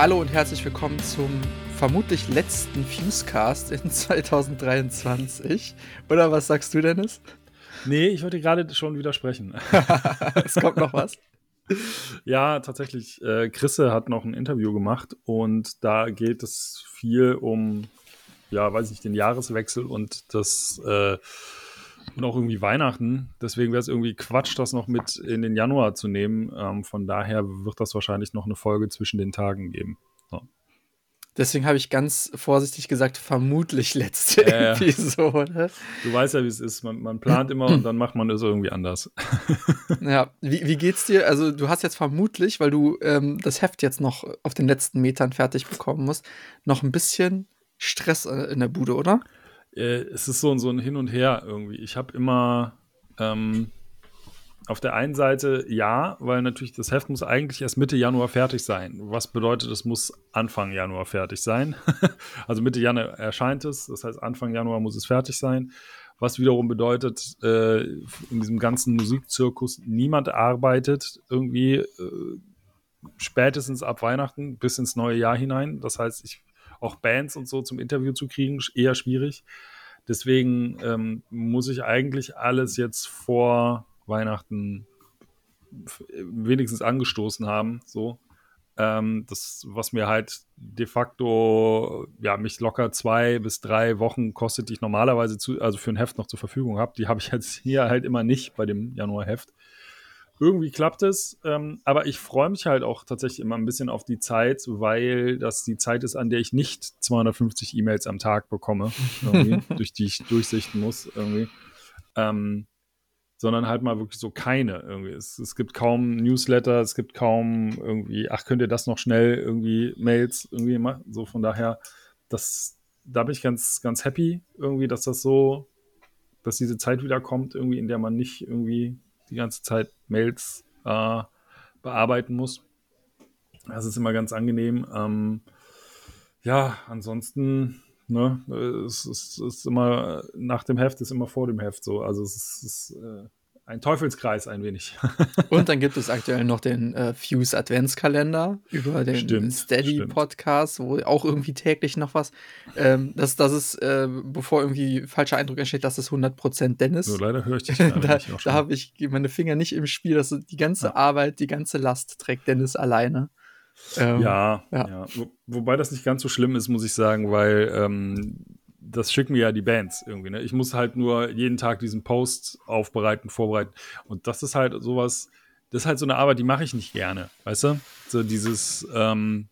Hallo und herzlich willkommen zum vermutlich letzten Fusecast in 2023. Oder was sagst du, Dennis? Nee, ich wollte gerade schon widersprechen. es kommt noch was. Ja, tatsächlich. Äh, Chrisse hat noch ein Interview gemacht und da geht es viel um, ja, weiß ich, den Jahreswechsel und das äh, und auch irgendwie Weihnachten. Deswegen wäre es irgendwie Quatsch, das noch mit in den Januar zu nehmen. Ähm, von daher wird das wahrscheinlich noch eine Folge zwischen den Tagen geben. So. Deswegen habe ich ganz vorsichtig gesagt, vermutlich letzte äh, Episode. Du weißt ja, wie es ist. Man, man, plant immer und dann macht man es irgendwie anders. ja, wie, wie, geht's dir? Also, du hast jetzt vermutlich, weil du ähm, das Heft jetzt noch auf den letzten Metern fertig bekommen musst, noch ein bisschen Stress äh, in der Bude, oder? Äh, es ist so, so ein Hin und Her irgendwie. Ich habe immer ähm, auf der einen Seite ja, weil natürlich das Heft muss eigentlich erst Mitte Januar fertig sein. Was bedeutet, es muss Anfang Januar fertig sein. also Mitte Januar erscheint es, das heißt Anfang Januar muss es fertig sein. Was wiederum bedeutet, äh, in diesem ganzen Musikzirkus niemand arbeitet irgendwie äh, spätestens ab Weihnachten bis ins neue Jahr hinein. Das heißt, ich auch Bands und so zum Interview zu kriegen, eher schwierig. Deswegen ähm, muss ich eigentlich alles jetzt vor Weihnachten wenigstens angestoßen haben, so. Ähm, das, was mir halt de facto, ja, mich locker zwei bis drei Wochen kostet, die ich normalerweise zu, also für ein Heft noch zur Verfügung habe, die habe ich jetzt hier halt immer nicht bei dem Januar-Heft irgendwie klappt es. Ähm, aber ich freue mich halt auch tatsächlich immer ein bisschen auf die Zeit, weil das die Zeit ist, an der ich nicht 250 E-Mails am Tag bekomme, durch die ich durchsichten muss, irgendwie. Ähm, sondern halt mal wirklich so keine irgendwie. Es, es, gibt kaum Newsletter, es gibt kaum irgendwie, ach, könnt ihr das noch schnell irgendwie Mails irgendwie machen? So von daher, das, da bin ich ganz, ganz happy irgendwie, dass das so, dass diese Zeit wieder kommt, irgendwie, in der man nicht irgendwie die ganze Zeit Mails äh, bearbeiten muss. Das ist immer ganz angenehm. Ähm, ja, ansonsten, ne, es, es, es, ist immer nach dem Heft ist immer vor dem Heft so. Also es ist, es ist äh, ein Teufelskreis ein wenig. Und dann gibt es aktuell noch den äh, Fuse Adventskalender über den stimmt, Steady stimmt. Podcast, wo auch irgendwie täglich noch was. Ähm, das, das ist, äh, bevor irgendwie falscher Eindruck entsteht, das ist 100% Dennis. So, leider höre ich dich Da, da habe ich meine Finger nicht im Spiel. Das die ganze ja. Arbeit, die ganze Last trägt Dennis alleine. Ähm, ja, ja. ja. Wo, wobei das nicht ganz so schlimm ist, muss ich sagen, weil ähm, das schicken mir ja die Bands irgendwie. Ne? Ich muss halt nur jeden Tag diesen Post aufbereiten, vorbereiten. Und das ist halt sowas, das ist halt so eine Arbeit, die mache ich nicht gerne, weißt du? So dieses, ähm,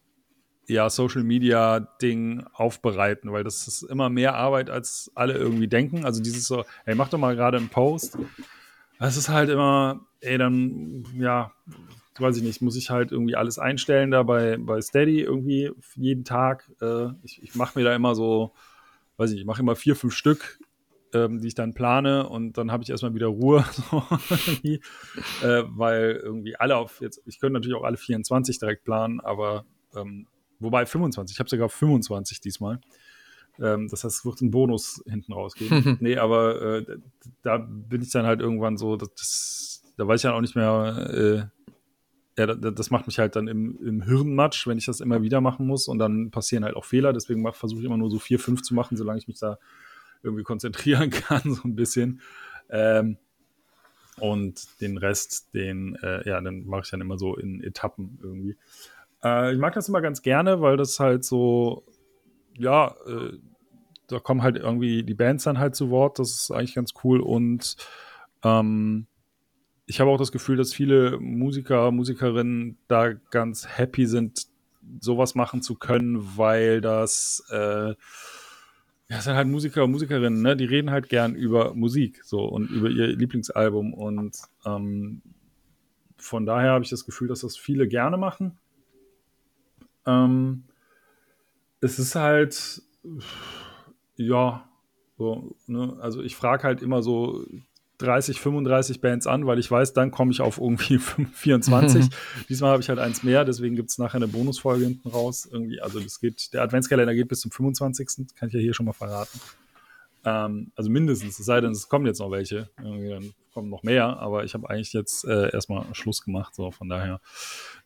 ja, Social Media Ding aufbereiten, weil das ist immer mehr Arbeit, als alle irgendwie denken. Also dieses so, ey, mach doch mal gerade einen Post. Das ist halt immer, ey, dann, ja, weiß ich nicht, muss ich halt irgendwie alles einstellen da bei, bei Steady irgendwie jeden Tag. Äh, ich ich mache mir da immer so, weiß ich, ich mache immer vier, fünf Stück, ähm, die ich dann plane und dann habe ich erstmal wieder Ruhe, so, äh, weil irgendwie alle auf jetzt, ich könnte natürlich auch alle 24 direkt planen, aber ähm, wobei 25, ich habe sogar 25 diesmal. Ähm, das heißt, es wird ein Bonus hinten rausgeben. nee, aber äh, da bin ich dann halt irgendwann so, das, da weiß ich dann auch nicht mehr, äh, ja, das macht mich halt dann im, im Hirnmatsch, wenn ich das immer wieder machen muss und dann passieren halt auch Fehler. Deswegen versuche ich immer nur so vier, fünf zu machen, solange ich mich da irgendwie konzentrieren kann, so ein bisschen. Ähm, und den Rest, den, äh, ja, dann mache ich dann immer so in Etappen irgendwie. Äh, ich mag das immer ganz gerne, weil das halt so, ja, äh, da kommen halt irgendwie die Bands dann halt zu Wort. Das ist eigentlich ganz cool und ähm, ich habe auch das Gefühl, dass viele Musiker, Musikerinnen da ganz happy sind, sowas machen zu können, weil das, äh, ja, sind halt Musiker und Musikerinnen, ne? Die reden halt gern über Musik so und über ihr Lieblingsalbum. Und ähm, von daher habe ich das Gefühl, dass das viele gerne machen. Ähm, es ist halt, ja, so, ne? Also ich frage halt immer so 30, 35 Bands an, weil ich weiß, dann komme ich auf irgendwie 24. Diesmal habe ich halt eins mehr, deswegen gibt es nachher eine Bonusfolge hinten raus. Irgendwie, also das geht, der Adventskalender geht bis zum 25. Kann ich ja hier schon mal verraten. Ähm, also mindestens, es sei denn, es kommen jetzt noch welche. Irgendwie dann kommen noch mehr, aber ich habe eigentlich jetzt äh, erstmal Schluss gemacht, so von daher.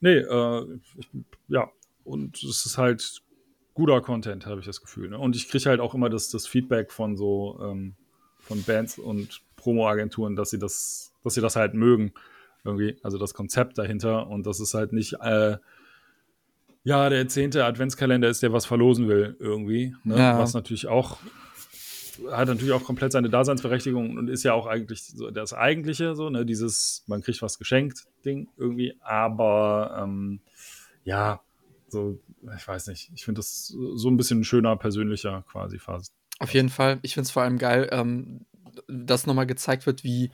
Nee, äh, ich, ja, und es ist halt guter Content, habe ich das Gefühl. Ne? Und ich kriege halt auch immer das, das Feedback von so ähm, von Bands und Promo-Agenturen, dass sie das, dass sie das halt mögen. Irgendwie, also das Konzept dahinter und das ist halt nicht, äh, ja, der zehnte Adventskalender ist, der was verlosen will, irgendwie. Ne? Ja. Was natürlich auch hat natürlich auch komplett seine Daseinsberechtigung und ist ja auch eigentlich so das Eigentliche, so, ne, dieses, man kriegt was geschenkt, Ding irgendwie, aber ähm, ja, so, ich weiß nicht, ich finde das so ein bisschen schöner, persönlicher quasi fast. Auf jeden Fall. Ich finde es vor allem geil, ähm, dass nochmal gezeigt wird, wie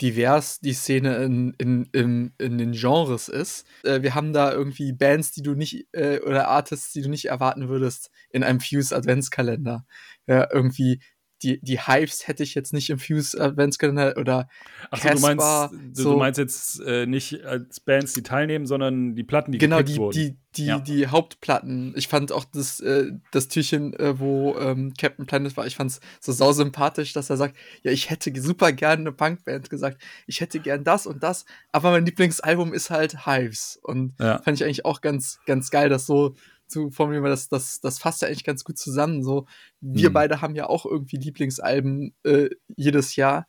divers die Szene in, in, in, in den Genres ist. Äh, wir haben da irgendwie Bands, die du nicht, äh, oder Artists, die du nicht erwarten würdest in einem Fuse Adventskalender. Ja, irgendwie die, die Hives hätte ich jetzt nicht im Fuse Adventskalender oder Achso, du meinst, du, so. du meinst jetzt äh, nicht als Bands, die teilnehmen, sondern die Platten, die genau, die, wurden. die, die, ja. die Hauptplatten. Ich fand auch das, äh, das Türchen, äh, wo ähm, Captain Planet war, ich fand es so sausympathisch, dass er sagt, ja, ich hätte super gerne eine Punkband gesagt, ich hätte gern das und das, aber mein Lieblingsalbum ist halt Hives. Und ja. fand ich eigentlich auch ganz, ganz geil, dass so zu formulieren, weil das, das, das fasst ja eigentlich ganz gut zusammen. So, wir mhm. beide haben ja auch irgendwie Lieblingsalben äh, jedes Jahr,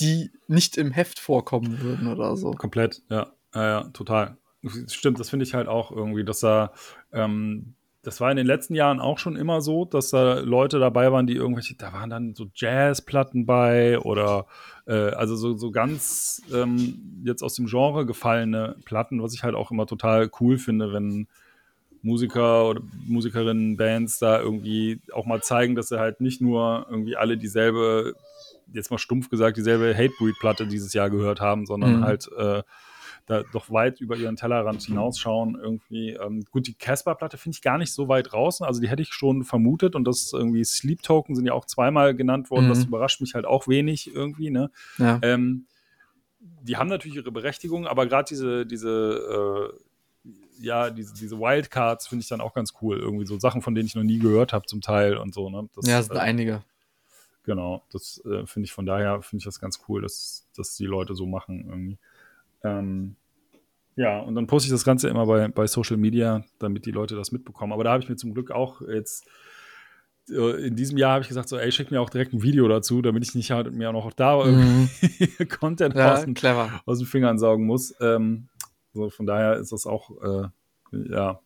die nicht im Heft vorkommen würden oder so. Komplett, ja. Ja, ja, total. Stimmt, das finde ich halt auch irgendwie, dass da, ähm, das war in den letzten Jahren auch schon immer so, dass da Leute dabei waren, die irgendwelche, da waren dann so Jazzplatten bei oder äh, also so, so ganz ähm, jetzt aus dem Genre gefallene Platten, was ich halt auch immer total cool finde, wenn Musiker oder Musikerinnen, Bands da irgendwie auch mal zeigen, dass sie halt nicht nur irgendwie alle dieselbe, jetzt mal stumpf gesagt, dieselbe Hatebreed-Platte dieses Jahr gehört haben, sondern mhm. halt äh, da doch weit über ihren Tellerrand hinausschauen. Irgendwie, ähm, gut, die Casper-Platte finde ich gar nicht so weit draußen, also die hätte ich schon vermutet und das irgendwie Sleep Token sind ja auch zweimal genannt worden, mhm. das überrascht mich halt auch wenig irgendwie, ne? Ja. Ähm, die haben natürlich ihre Berechtigung, aber gerade diese, diese äh, ja, diese, diese Wildcards finde ich dann auch ganz cool. Irgendwie so Sachen, von denen ich noch nie gehört habe, zum Teil und so. Ne? Das, ja, es sind äh, einige. Genau, das äh, finde ich von daher, finde ich das ganz cool, dass, dass die Leute so machen irgendwie. Ähm, ja, und dann poste ich das Ganze immer bei, bei Social Media, damit die Leute das mitbekommen. Aber da habe ich mir zum Glück auch jetzt äh, in diesem Jahr habe ich gesagt, so, ey, schick mir auch direkt ein Video dazu, damit ich nicht halt mir auch noch da mhm. Content ja, aus, den, aus, den, Fingern saugen muss. Ähm, so, von daher ist das auch, äh, ja,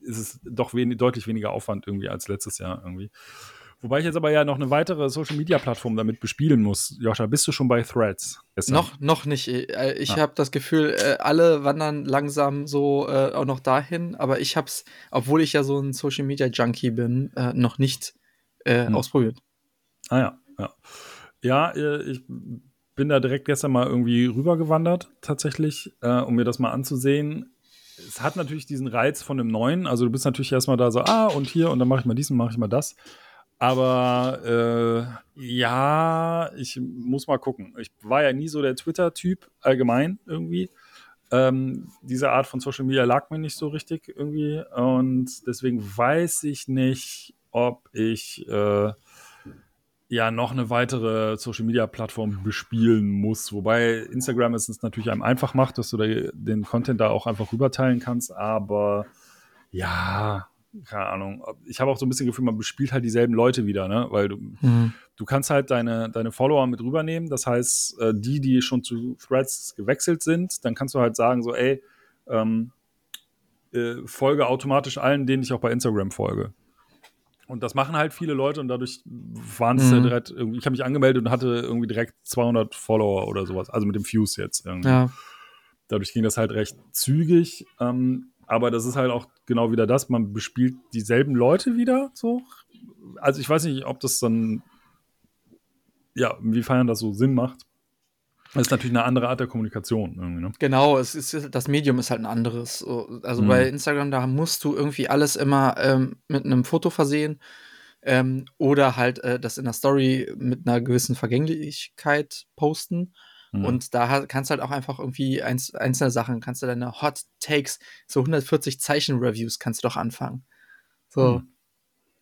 ist es doch wen deutlich weniger Aufwand irgendwie als letztes Jahr irgendwie. Wobei ich jetzt aber ja noch eine weitere Social Media Plattform damit bespielen muss. Joscha, bist du schon bei Threads? Noch, noch nicht. Äh, ich ah. habe das Gefühl, äh, alle wandern langsam so äh, auch noch dahin, aber ich habe es, obwohl ich ja so ein Social Media Junkie bin, noch nicht hm. ausprobiert. Ah ja, ja. Ja, ich bin da direkt gestern mal irgendwie rübergewandert, tatsächlich, äh, um mir das mal anzusehen. Es hat natürlich diesen Reiz von dem Neuen. Also du bist natürlich erstmal da so, ah, und hier, und dann mache ich mal dies und mache ich mal das. Aber äh, ja, ich muss mal gucken. Ich war ja nie so der Twitter-Typ allgemein irgendwie. Ähm, diese Art von Social Media lag mir nicht so richtig irgendwie. Und deswegen weiß ich nicht, ob ich äh, ja noch eine weitere Social Media Plattform bespielen muss. Wobei Instagram es natürlich einem einfach macht, dass du da den Content da auch einfach rüberteilen kannst. Aber ja, keine Ahnung. Ich habe auch so ein bisschen Gefühl, man bespielt halt dieselben Leute wieder, ne? Weil du, mhm. du kannst halt deine, deine Follower mit rübernehmen. Das heißt, äh, die, die schon zu Threads gewechselt sind, dann kannst du halt sagen, so, ey, ähm, äh, folge automatisch allen, denen ich auch bei Instagram folge. Und das machen halt viele Leute und dadurch waren es mhm. ja direkt irgendwie, ich habe mich angemeldet und hatte irgendwie direkt 200 Follower oder sowas, also mit dem Fuse jetzt irgendwie. Ja. Dadurch ging das halt recht zügig, ähm, aber das ist halt auch genau wieder das, man bespielt dieselben Leute wieder so. Also ich weiß nicht, ob das dann, ja, inwiefern das so Sinn macht. Das ist natürlich eine andere Art der Kommunikation. Ne? Genau, es ist, das Medium ist halt ein anderes. Also mhm. bei Instagram, da musst du irgendwie alles immer ähm, mit einem Foto versehen ähm, oder halt äh, das in der Story mit einer gewissen Vergänglichkeit posten. Mhm. Und da kannst du halt auch einfach irgendwie einz einzelne Sachen, kannst du deine Hot Takes, so 140 Zeichen Reviews kannst du doch anfangen. So. Mhm.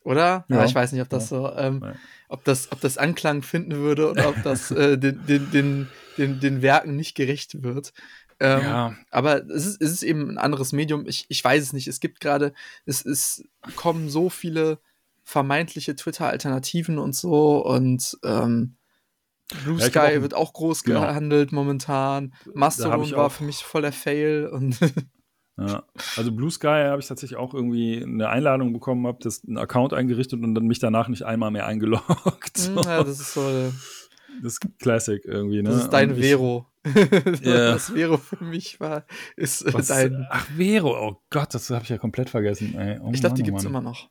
Oder? Ja. ich weiß nicht, ob das ja. so, ähm, ob das, ob das Anklang finden würde oder ob das äh, den, den, den, den, den Werken nicht gerecht wird. Ähm, ja. Aber es ist, es ist eben ein anderes Medium. Ich, ich weiß es nicht. Es gibt gerade, es, es kommen so viele vermeintliche Twitter-Alternativen und so und ähm, Blue ja, Sky auch, wird auch groß genau. gehandelt momentan. Mastodon war für mich voller Fail und Ja, also Blue Sky habe ich tatsächlich auch irgendwie eine Einladung bekommen, habe das einen Account eingerichtet und dann mich danach nicht einmal mehr eingeloggt. So. Ja, das ist so. Das ist Classic irgendwie, ne? Das ist dein Vero. yeah. Was Vero für mich war, ist Was, dein. Ach, Vero, oh Gott, das habe ich ja komplett vergessen. Oh, ich glaube, die oh gibt es immer noch.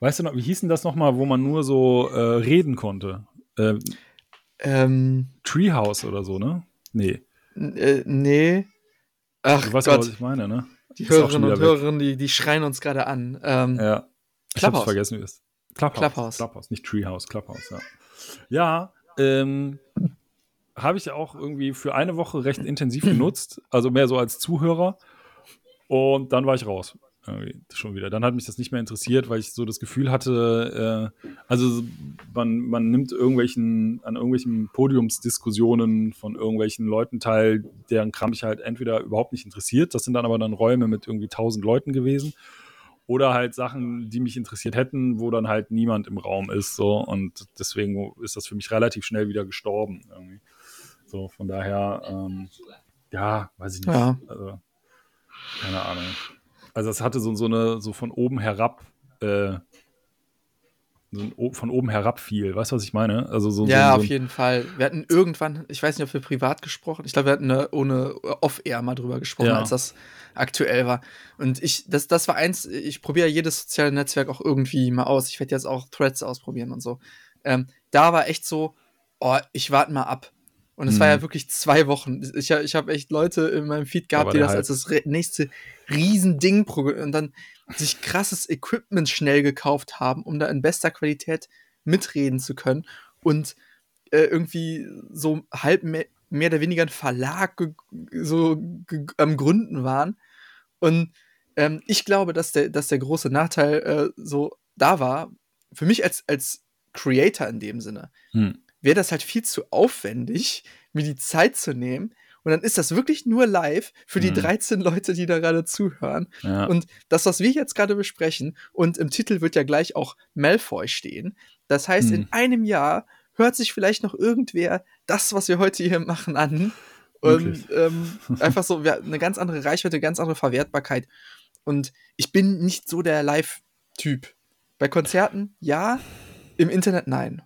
Weißt du noch, wie hieß denn das nochmal, wo man nur so äh, reden konnte? Äh, ähm, Treehouse oder so, ne? Nee. Äh, nee. Ach du weißt Gott. auch, was ich meine, ne? Die Hörerinnen und Hörer, die, die schreien uns gerade an. Ähm, ja. Ich hab's vergessen, wie es Clubhouse. Clubhouse. Clubhouse, nicht Treehouse, Clubhouse, ja. Ja, ähm, habe ich auch irgendwie für eine Woche recht intensiv genutzt, also mehr so als Zuhörer. Und dann war ich raus schon wieder. Dann hat mich das nicht mehr interessiert, weil ich so das Gefühl hatte, äh, also man, man nimmt irgendwelchen, an irgendwelchen Podiumsdiskussionen von irgendwelchen Leuten teil, deren Kram mich halt entweder überhaupt nicht interessiert, das sind dann aber dann Räume mit irgendwie tausend Leuten gewesen, oder halt Sachen, die mich interessiert hätten, wo dann halt niemand im Raum ist, so, und deswegen ist das für mich relativ schnell wieder gestorben, irgendwie. So, von daher, ähm, ja, weiß ich nicht. Ja. Also, keine Ahnung. Also es hatte so, so eine, so von oben herab, äh, so ein, von oben herab viel. Weißt du, was ich meine? Also so, ja, so, so auf jeden Fall. Wir hatten irgendwann, ich weiß nicht, ob wir privat gesprochen, ich glaube, wir hatten eine, ohne Off-Air mal drüber gesprochen, ja. als das aktuell war. Und ich, das, das war eins, ich probiere jedes soziale Netzwerk auch irgendwie mal aus. Ich werde jetzt auch Threads ausprobieren und so. Ähm, da war echt so, oh, ich warte mal ab. Und es mhm. war ja mhm. wirklich zwei Wochen. Ich, ich habe echt Leute in meinem Feed gehabt, die das als das nächste Riesending und dann sich krasses Equipment schnell gekauft haben, um da in bester Qualität mitreden zu können. Und äh, irgendwie so halb mehr, mehr, oder weniger ein Verlag so am Gründen waren. Und ähm, ich glaube, dass der, dass der große Nachteil äh, so da war, für mich als, als Creator in dem Sinne. Hm wäre das halt viel zu aufwendig, mir die Zeit zu nehmen. Und dann ist das wirklich nur live für die mhm. 13 Leute, die da gerade zuhören. Ja. Und das, was wir jetzt gerade besprechen, und im Titel wird ja gleich auch Malfoy stehen. Das heißt, mhm. in einem Jahr hört sich vielleicht noch irgendwer das, was wir heute hier machen, an. Und ähm, einfach so eine ganz andere Reichweite, ganz andere Verwertbarkeit. Und ich bin nicht so der Live-Typ. Bei Konzerten ja, im Internet nein.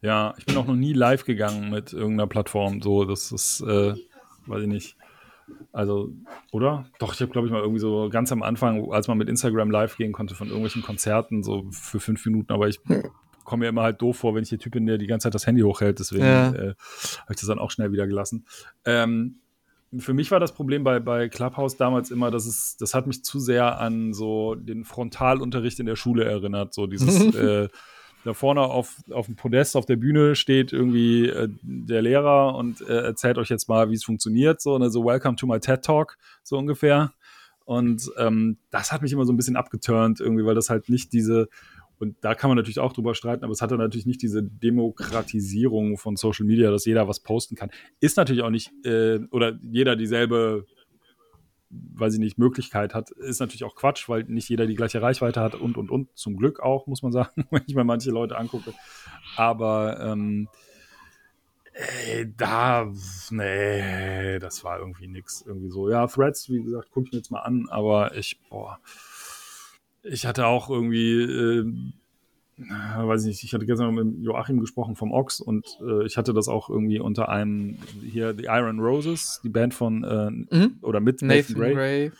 Ja, ich bin auch noch nie live gegangen mit irgendeiner Plattform. So, das ist, äh, weiß ich nicht. Also, oder? Doch, ich habe, glaube ich, mal irgendwie so ganz am Anfang, als man mit Instagram live gehen konnte von irgendwelchen Konzerten, so für fünf Minuten, aber ich komme mir immer halt doof vor, wenn ich der Typ bin, der die ganze Zeit das Handy hochhält. Deswegen ja. äh, habe ich das dann auch schnell wieder gelassen. Ähm, für mich war das Problem bei, bei Clubhouse damals immer, dass es, das hat mich zu sehr an so den Frontalunterricht in der Schule erinnert. So dieses äh, da vorne auf, auf dem Podest auf der Bühne steht irgendwie äh, der Lehrer und äh, erzählt euch jetzt mal, wie es funktioniert, so, ne, so Welcome to my TED Talk, so ungefähr. Und ähm, das hat mich immer so ein bisschen abgeturnt, irgendwie, weil das halt nicht diese, und da kann man natürlich auch drüber streiten, aber es hatte natürlich nicht diese Demokratisierung von Social Media, dass jeder was posten kann. Ist natürlich auch nicht, äh, oder jeder dieselbe weiß ich nicht, Möglichkeit hat, ist natürlich auch Quatsch, weil nicht jeder die gleiche Reichweite hat und, und, und. Zum Glück auch, muss man sagen, wenn ich mir manche Leute angucke. Aber ähm, ey, da, nee, das war irgendwie nix. Irgendwie so, ja, Threads, wie gesagt, gucke ich mir jetzt mal an, aber ich, boah, ich hatte auch irgendwie, äh, weiß ich nicht, ich hatte gestern mit Joachim gesprochen vom Ox und äh, ich hatte das auch irgendwie unter einem hier The Iron Roses, die Band von äh, mhm. oder mit Nathan, Nathan Ray. Ray.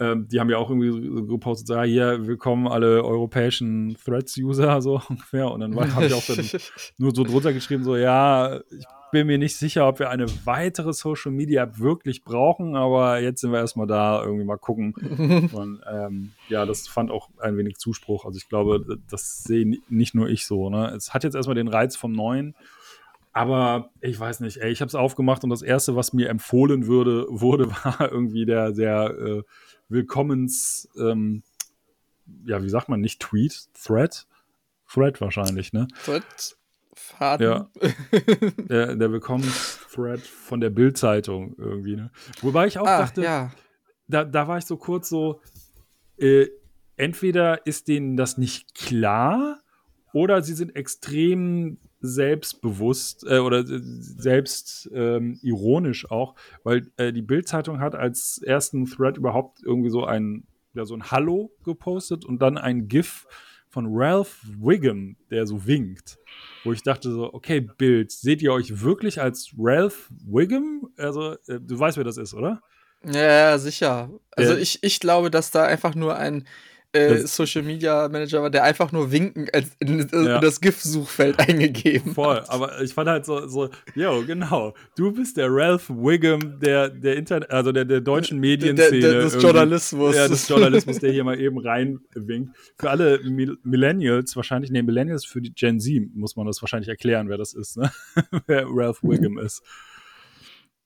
Ähm, die haben ja auch irgendwie gepostet, so, ja, hier, willkommen alle europäischen Threads-User, so ungefähr. Und dann habe ich auch dann nur so drunter geschrieben, so, ja, ich bin mir nicht sicher, ob wir eine weitere Social Media App wirklich brauchen, aber jetzt sind wir erstmal da, irgendwie mal gucken. Und ähm, ja, das fand auch ein wenig Zuspruch. Also ich glaube, das sehe nicht nur ich so. Ne? Es hat jetzt erstmal den Reiz vom Neuen. Aber ich weiß nicht, ey, ich habe es aufgemacht und das erste, was mir empfohlen würde, wurde, war irgendwie der, der äh, Willkommens, ähm, ja, wie sagt man, nicht Tweet, Thread? Thread wahrscheinlich, ne? Thread? Faden. Ja. der, der Willkommens Thread von der Bild-Zeitung irgendwie. Ne? Wobei ich auch ah, dachte, ja. da, da war ich so kurz so, äh, entweder ist denen das nicht klar oder sie sind extrem selbstbewusst äh, oder selbst ähm, ironisch auch, weil äh, die Bild-Zeitung hat als ersten Thread überhaupt irgendwie so ein, ja, so ein Hallo gepostet und dann ein GIF von Ralph Wiggum, der so winkt. Wo ich dachte so, okay, Bild, seht ihr euch wirklich als Ralph Wiggum? Also, äh, du weißt, wer das ist, oder? Ja, sicher. Also ich, ich glaube, dass da einfach nur ein äh, Social Media Manager war, der einfach nur winken als in, in ja. das GIF-Suchfeld eingegeben Voll, hat. aber ich fand halt so, so, yo, genau, du bist der Ralph Wiggum der, der Internet, also der, der deutschen Medienszene. Der, der, des Journalismus. Ja, des Journalismus, der hier mal eben reinwinkt. Für alle Millennials wahrscheinlich, nee, Millennials für die Gen Z muss man das wahrscheinlich erklären, wer das ist, ne? wer Ralph Wiggum ist.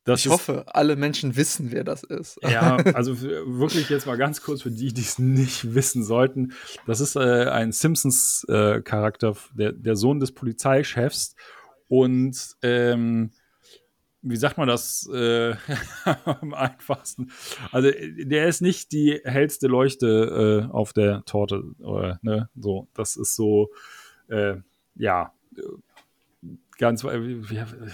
Das ich hoffe, alle Menschen wissen, wer das ist. Ja, also wirklich jetzt mal ganz kurz für die, die es nicht wissen sollten. Das ist äh, ein Simpsons-Charakter, äh, der, der Sohn des Polizeichefs. Und ähm, wie sagt man das äh, am einfachsten? Also der ist nicht die hellste Leuchte äh, auf der Torte. Oder, ne? So, das ist so, äh, ja ganz, wie,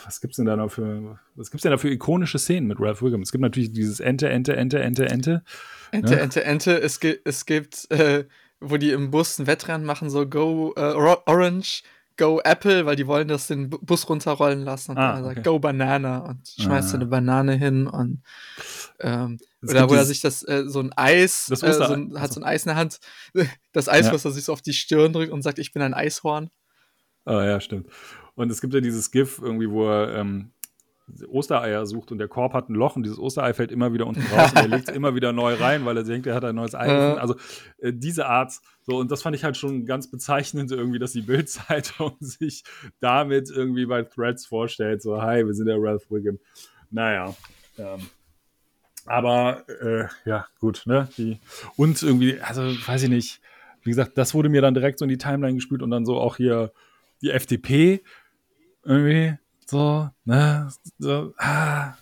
was gibt's denn da noch für, was gibt's denn da für ikonische Szenen mit Ralph Wiggum? Es gibt natürlich dieses Ente, Ente, Ente, Ente, Ente. Ente, ne? Ente, Ente. Es gibt, es gibt, äh, wo die im Bus ein Wettrennen machen, so Go äh, Orange, Go Apple, weil die wollen das den Bus runterrollen lassen und ah, dann okay. sagt Go Banana und schmeißt ah. eine Banane hin und ähm, oder wo er sich das äh, so ein Eis, das äh, so ein, hat so ein Eis in der Hand, das Eis, ja. was er sich so auf die Stirn drückt und sagt, ich bin ein Eishorn. Ah ja, stimmt. Und es gibt ja dieses GIF irgendwie, wo er ähm, Ostereier sucht und der Korb hat ein Loch und dieses Osterei fällt immer wieder unten raus und er legt es immer wieder neu rein, weil er denkt, er hat ein neues Ei gefunden. Also äh, diese Art, so und das fand ich halt schon ganz bezeichnend irgendwie, dass die Bildzeitung sich damit irgendwie bei Threads vorstellt, so hi, wir sind der Ralph Wiggum. Naja, ähm, aber äh, ja, gut, ne? Die, und irgendwie, also weiß ich nicht, wie gesagt, das wurde mir dann direkt so in die Timeline gespült und dann so auch hier die FDP irgendwie so, ne, so, ah,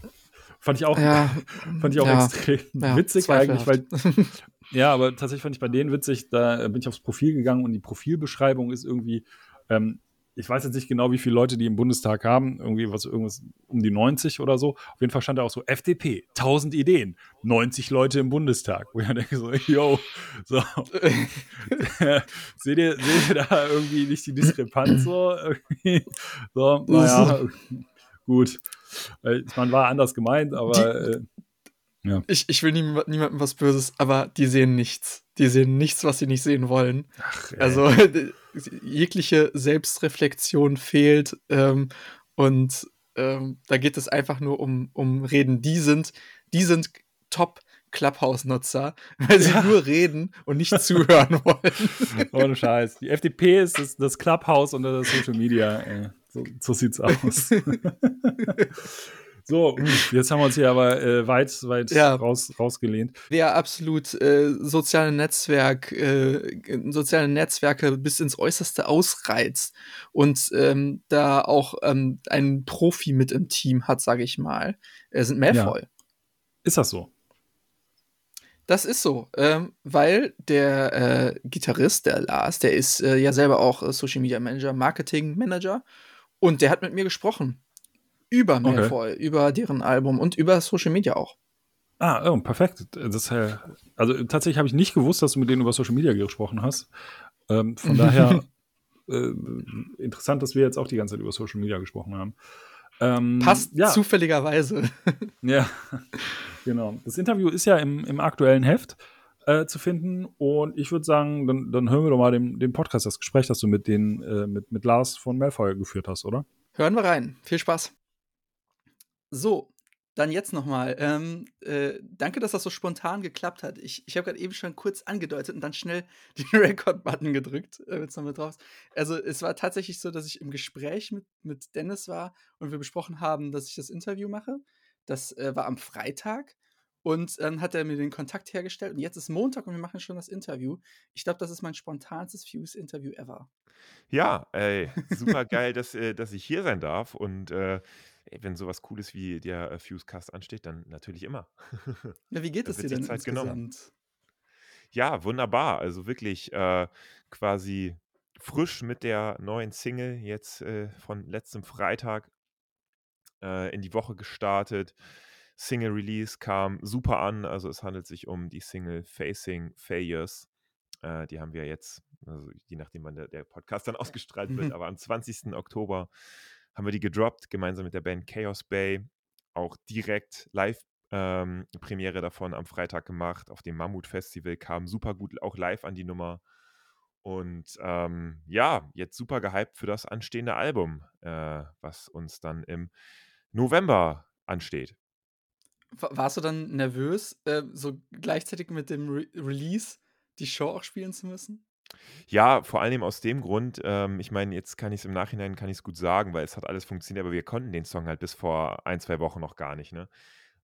fand ich auch, ja, fand ich auch ja, extrem ja, witzig eigentlich, weil, ja, aber tatsächlich fand ich bei denen witzig, da bin ich aufs Profil gegangen und die Profilbeschreibung ist irgendwie, ähm, ich weiß jetzt nicht genau, wie viele Leute die im Bundestag haben, irgendwie was, irgendwas um die 90 oder so. Auf jeden Fall stand da auch so FDP, 1000 Ideen, 90 Leute im Bundestag. Wo ich dann denke so, yo, so. seht, ihr, seht ihr da irgendwie nicht die Diskrepanz so? so, naja, gut. Man war anders gemeint, aber. Äh, ja. Ich, ich will nie, niemandem was Böses, aber die sehen nichts. Die sehen nichts, was sie nicht sehen wollen. Ach, also jegliche Selbstreflexion fehlt ähm, und ähm, da geht es einfach nur um, um Reden. Die sind, die sind top Clubhouse-Nutzer, weil sie ja. nur reden und nicht zuhören wollen. Ohne Scheiß. Die FDP ist das, das Clubhouse unter das Social Media. Ey. So, so sieht's aus. So, jetzt haben wir uns hier aber äh, weit, weit ja. raus, rausgelehnt. Wer absolut äh, soziale Netzwerk, äh, soziale Netzwerke bis ins Äußerste ausreizt und ähm, da auch ähm, einen Profi mit im Team hat, sage ich mal, äh, sind Malfoy. Ja. Ist das so? Das ist so, ähm, weil der äh, Gitarrist, der Lars, der ist äh, ja selber auch äh, Social Media Manager, Marketing Manager und der hat mit mir gesprochen über Malfoy, okay. über deren Album und über Social Media auch. Ah, oh, perfekt. Das, äh, also tatsächlich habe ich nicht gewusst, dass du mit denen über Social Media gesprochen hast. Ähm, von daher äh, interessant, dass wir jetzt auch die ganze Zeit über Social Media gesprochen haben. Ähm, Passt ja. zufälligerweise. ja, genau. Das Interview ist ja im, im aktuellen Heft äh, zu finden und ich würde sagen, dann, dann, hören wir doch mal den, den Podcast, das Gespräch, das du mit, den, äh, mit, mit Lars von Malfoy geführt hast, oder? Hören wir rein. Viel Spaß. So, dann jetzt nochmal. Ähm, äh, danke, dass das so spontan geklappt hat. Ich, ich habe gerade eben schon kurz angedeutet und dann schnell den Record-Button gedrückt, äh, wenn es nochmal drauf ist. Also, es war tatsächlich so, dass ich im Gespräch mit, mit Dennis war und wir besprochen haben, dass ich das Interview mache. Das äh, war am Freitag. Und dann hat er mir den Kontakt hergestellt. Und jetzt ist Montag und wir machen schon das Interview. Ich glaube, das ist mein spontanstes Fuse-Interview ever. Ja, ey, super geil, dass, äh, dass ich hier sein darf. Und äh, wenn sowas Cooles wie der äh, Fusecast ansteht, dann natürlich immer. Ja, wie geht es dir denn Zeit insgesamt? Genommen. Ja, wunderbar. Also wirklich äh, quasi frisch mit der neuen Single jetzt äh, von letztem Freitag äh, in die Woche gestartet. Single Release kam super an. Also es handelt sich um die Single Facing Failures. Äh, die haben wir jetzt, also je nachdem, wann der, der Podcast dann ausgestrahlt wird, aber am 20. Oktober haben wir die gedroppt, gemeinsam mit der Band Chaos Bay. Auch direkt live ähm, Premiere davon am Freitag gemacht. Auf dem Mammut Festival kam super gut auch live an die Nummer. Und ähm, ja, jetzt super gehypt für das anstehende Album, äh, was uns dann im November ansteht. Warst du dann nervös, äh, so gleichzeitig mit dem Re Release die Show auch spielen zu müssen? Ja, vor allem aus dem Grund, ähm, ich meine, jetzt kann ich es im Nachhinein kann ich's gut sagen, weil es hat alles funktioniert, aber wir konnten den Song halt bis vor ein, zwei Wochen noch gar nicht, ne?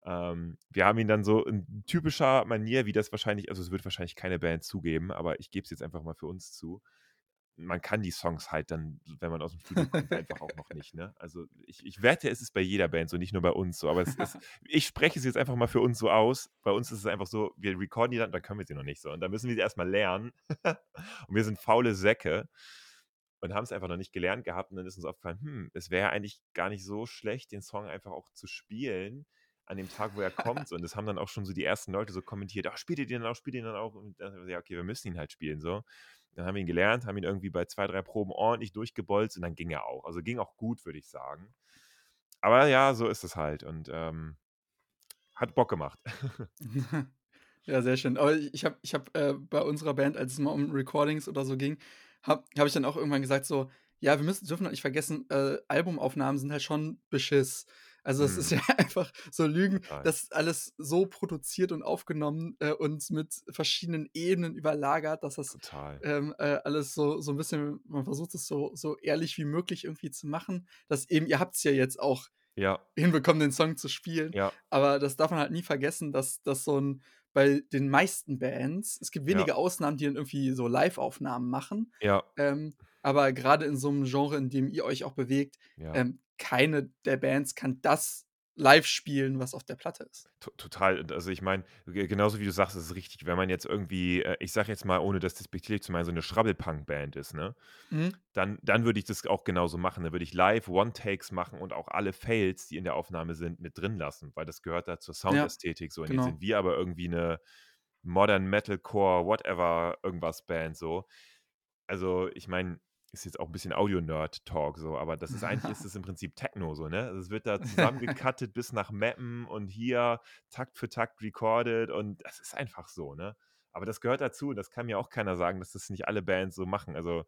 Ähm, wir haben ihn dann so in typischer Manier, wie das wahrscheinlich, also es wird wahrscheinlich keine Band zugeben, aber ich gebe es jetzt einfach mal für uns zu. Man kann die Songs halt dann, wenn man aus dem Studio kommt, einfach auch noch nicht. Ne? Also ich, ich wette, es ist bei jeder Band so, nicht nur bei uns so. Aber es ist, ich spreche es jetzt einfach mal für uns so aus. Bei uns ist es einfach so, wir recorden die dann, dann können wir sie noch nicht so. Und dann müssen wir sie erstmal lernen. und wir sind faule Säcke und haben es einfach noch nicht gelernt gehabt. Und dann ist uns aufgefallen, hm, es wäre eigentlich gar nicht so schlecht, den Song einfach auch zu spielen an dem Tag, wo er kommt. Und das haben dann auch schon so die ersten Leute so kommentiert, ach, spielt ihr den dann auch, spielt ihr den dann auch? Und dann, ja, okay, wir müssen ihn halt spielen, so. Dann haben wir ihn gelernt, haben ihn irgendwie bei zwei, drei Proben ordentlich durchgebolzt und dann ging er auch. Also ging auch gut, würde ich sagen. Aber ja, so ist es halt und ähm, hat Bock gemacht. ja, sehr schön. Aber ich habe ich hab, äh, bei unserer Band, als es mal um Recordings oder so ging, habe hab ich dann auch irgendwann gesagt so, ja, wir müssen, dürfen nicht vergessen, äh, Albumaufnahmen sind halt schon Beschiss. Also es mhm. ist ja einfach so Lügen, Total. das ist alles so produziert und aufgenommen äh, und mit verschiedenen Ebenen überlagert, dass das ähm, äh, alles so, so ein bisschen, man versucht es so, so ehrlich wie möglich irgendwie zu machen. Dass eben, ihr habt es ja jetzt auch ja. hinbekommen, den Song zu spielen. Ja. Aber das darf man halt nie vergessen, dass das so ein, bei den meisten Bands, es gibt wenige ja. Ausnahmen, die dann irgendwie so Live-Aufnahmen machen. Ja. Ähm, aber gerade in so einem Genre, in dem ihr euch auch bewegt, ja. ähm, keine der Bands kann das live spielen, was auf der Platte ist. Total. Also ich meine, genauso wie du sagst, ist es richtig. Wenn man jetzt irgendwie, äh, ich sag jetzt mal, ohne das despektierlich zu meinen, so eine Schrabbelpunk-Band ist, ne? Mhm. Dann, dann würde ich das auch genauso machen. Dann würde ich live One-Takes machen und auch alle Fails, die in der Aufnahme sind, mit drin lassen, weil das gehört da zur Soundästhetik. So, und genau. jetzt sind wir aber irgendwie eine Modern Metalcore, whatever, irgendwas Band so. Also, ich meine, ist jetzt auch ein bisschen Audio-Nerd-Talk so, aber das ist eigentlich ist es im Prinzip Techno so, ne? Also es wird da zusammengecuttet bis nach Mappen und hier Takt für Takt recorded und das ist einfach so, ne? Aber das gehört dazu und das kann mir auch keiner sagen, dass das nicht alle Bands so machen. Also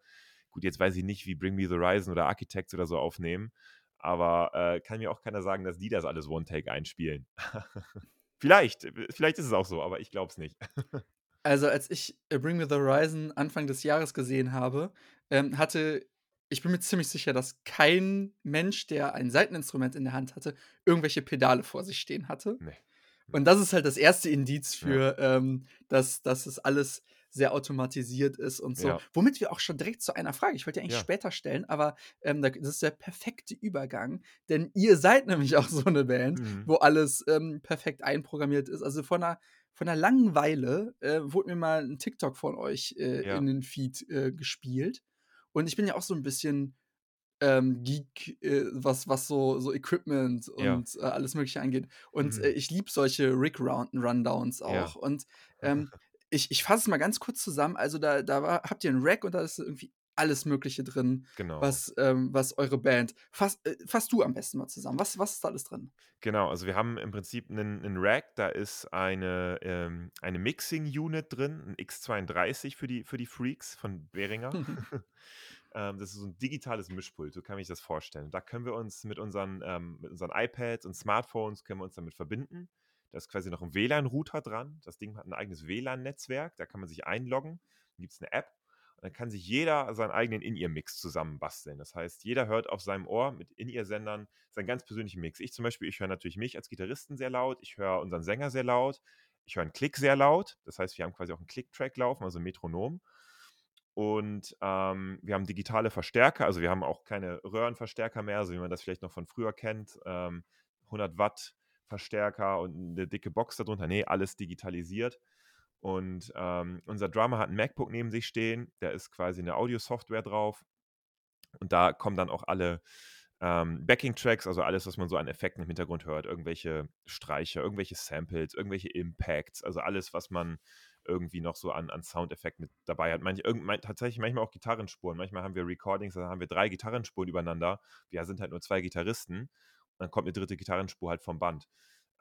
gut, jetzt weiß ich nicht, wie Bring Me the Horizon oder Architects oder so aufnehmen, aber äh, kann mir auch keiner sagen, dass die das alles One-Take einspielen. vielleicht, vielleicht ist es auch so, aber ich glaube es nicht. Also, als ich äh, Bring Me the Horizon Anfang des Jahres gesehen habe, ähm, hatte ich bin mir ziemlich sicher, dass kein Mensch, der ein Saiteninstrument in der Hand hatte, irgendwelche Pedale vor sich stehen hatte. Ne. Und das ist halt das erste Indiz für, ähm, dass dass es alles sehr automatisiert ist und so. Ja. Womit wir auch schon direkt zu einer Frage ich wollte ja eigentlich Ja. später stellen, aber, ähm, das ist der perfekte Übergang, denn ihr seid nämlich auch so eine Band, Mhm. wo alles, ähm, perfekt einprogrammiert ist. Also, vor einer von einer Langeweile äh, wurde mir mal ein TikTok von euch äh, ja. in den Feed äh, gespielt. Und ich bin ja auch so ein bisschen ähm, Geek, äh, was, was so, so Equipment und ja. Äh, alles Mögliche angeht. Und äh, mhm. ich liebe solche Rig-Rundowns auch. Ja. Und ähm, ich, ich fasse es mal ganz kurz zusammen. Also, da, da war, habt ihr einen Rack und da ist irgendwie alles Mögliche drin, genau. was, ähm, was eure Band. Fass, äh, fass du am besten mal zusammen. Was, was ist da alles drin? Genau, also wir haben im Prinzip einen, einen Rack, da ist eine, ähm, eine Mixing-Unit drin, ein X32 für die, für die Freaks von Behringer. ähm, das ist so ein digitales Mischpult, so kann ich das vorstellen. Da können wir uns mit unseren, ähm, mit unseren iPads und Smartphones können wir uns damit verbinden. Da ist quasi noch ein WLAN-Router dran. Das Ding hat ein eigenes WLAN-Netzwerk, da kann man sich einloggen. Dann gibt es eine App dann kann sich jeder seinen eigenen In-Ear-Mix zusammenbasteln. Das heißt, jeder hört auf seinem Ohr mit In-Ear-Sendern seinen ganz persönlichen Mix. Ich zum Beispiel, ich höre natürlich mich als Gitarristen sehr laut, ich höre unseren Sänger sehr laut, ich höre einen Klick sehr laut. Das heißt, wir haben quasi auch einen Klick-Track laufen, also ein Metronom. Und ähm, wir haben digitale Verstärker, also wir haben auch keine Röhrenverstärker mehr, so wie man das vielleicht noch von früher kennt. Ähm, 100 Watt Verstärker und eine dicke Box darunter. Nee, alles digitalisiert. Und ähm, unser Drummer hat ein MacBook neben sich stehen, da ist quasi eine Audio-Software drauf. Und da kommen dann auch alle ähm, Backing-Tracks, also alles, was man so an Effekten im Hintergrund hört, irgendwelche Streicher, irgendwelche Samples, irgendwelche Impacts, also alles, was man irgendwie noch so an, an Soundeffekten mit dabei hat. Manch, irgend, tatsächlich manchmal auch Gitarrenspuren. Manchmal haben wir Recordings, da haben wir drei Gitarrenspuren übereinander. Wir sind halt nur zwei Gitarristen. Dann kommt eine dritte Gitarrenspur halt vom Band.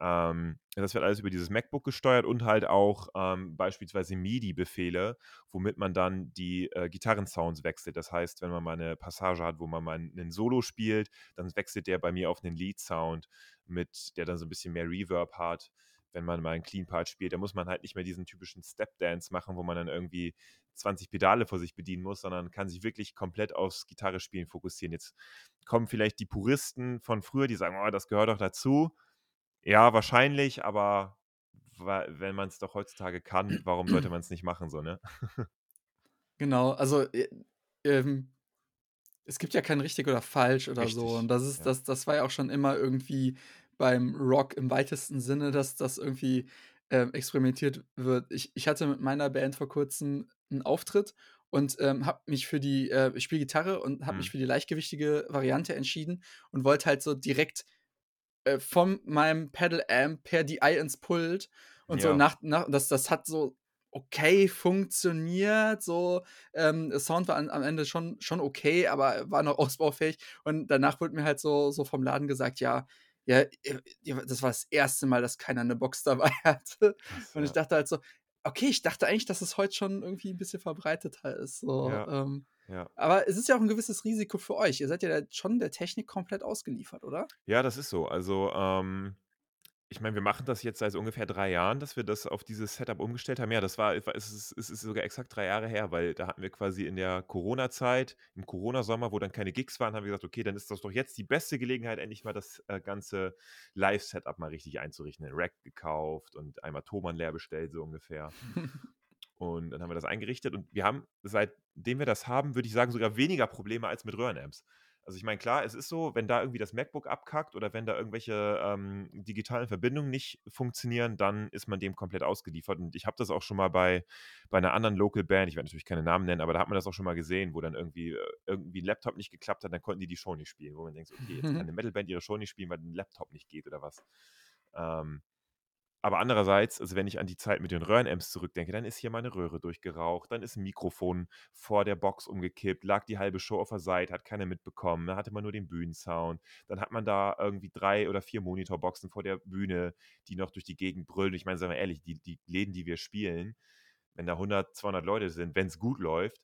Ähm, das wird alles über dieses MacBook gesteuert und halt auch ähm, beispielsweise MIDI-Befehle, womit man dann die äh, Gitarrensounds wechselt. Das heißt, wenn man mal eine Passage hat, wo man mal einen Solo spielt, dann wechselt der bei mir auf einen Lead-Sound, mit der dann so ein bisschen mehr Reverb hat. Wenn man mal einen Clean Part spielt, da muss man halt nicht mehr diesen typischen Step-Dance machen, wo man dann irgendwie 20 Pedale vor sich bedienen muss, sondern kann sich wirklich komplett aufs Gitarrespielen fokussieren. Jetzt kommen vielleicht die Puristen von früher, die sagen, oh, das gehört doch dazu ja, wahrscheinlich, aber wenn man es doch heutzutage kann, warum sollte man es nicht machen, so, ne? Genau, also äh, ähm, es gibt ja kein richtig oder falsch oder so. Und das ist, ja. das, das war ja auch schon immer irgendwie beim Rock im weitesten Sinne, dass das irgendwie ähm, experimentiert wird. Ich, ich hatte mit meiner Band vor kurzem einen Auftritt und ähm, habe mich für die, äh, ich spiele Gitarre und habe hm. mich für die leichtgewichtige Variante entschieden und wollte halt so direkt äh, von meinem Pedal Amp per DI ins Pult und ja. so nach, nach das, das hat so okay funktioniert, so ähm, Sound war an, am Ende schon, schon okay, aber war noch ausbaufähig und danach wurde mir halt so, so vom Laden gesagt, ja, ja, das war das erste Mal, dass keiner eine Box dabei hatte. Und ich dachte halt so, okay, ich dachte eigentlich, dass es heute schon irgendwie ein bisschen verbreiteter ist. So, ja. ähm, ja. Aber es ist ja auch ein gewisses Risiko für euch. Ihr seid ja schon der Technik komplett ausgeliefert, oder? Ja, das ist so. Also, ähm, ich meine, wir machen das jetzt seit ungefähr drei Jahren, dass wir das auf dieses Setup umgestellt haben. Ja, das war, es ist, es ist sogar exakt drei Jahre her, weil da hatten wir quasi in der Corona-Zeit, im Corona-Sommer, wo dann keine Gigs waren, haben wir gesagt, okay, dann ist das doch jetzt die beste Gelegenheit, endlich mal das äh, ganze Live-Setup mal richtig einzurichten. Ein Rack gekauft und einmal Thomann leer bestellt, so ungefähr. Und dann haben wir das eingerichtet und wir haben, seitdem wir das haben, würde ich sagen, sogar weniger Probleme als mit Röhrenamps. Also ich meine, klar, es ist so, wenn da irgendwie das MacBook abkackt oder wenn da irgendwelche ähm, digitalen Verbindungen nicht funktionieren, dann ist man dem komplett ausgeliefert. Und ich habe das auch schon mal bei, bei einer anderen Local Band, ich werde natürlich keine Namen nennen, aber da hat man das auch schon mal gesehen, wo dann irgendwie, äh, irgendwie ein Laptop nicht geklappt hat, dann konnten die die Show nicht spielen. Wo man denkt, okay, jetzt kann eine Metalband ihre Show nicht spielen, weil ein Laptop nicht geht oder was. Ähm, aber andererseits, also wenn ich an die Zeit mit den Röhrenamps zurückdenke, dann ist hier meine Röhre durchgeraucht, dann ist ein Mikrofon vor der Box umgekippt, lag die halbe Show auf der Seite, hat keiner mitbekommen, da hatte man nur den Bühnensound. Dann hat man da irgendwie drei oder vier Monitorboxen vor der Bühne, die noch durch die Gegend brüllen. Ich meine, sagen wir ehrlich, die, die Läden, die wir spielen, wenn da 100, 200 Leute sind, wenn es gut läuft,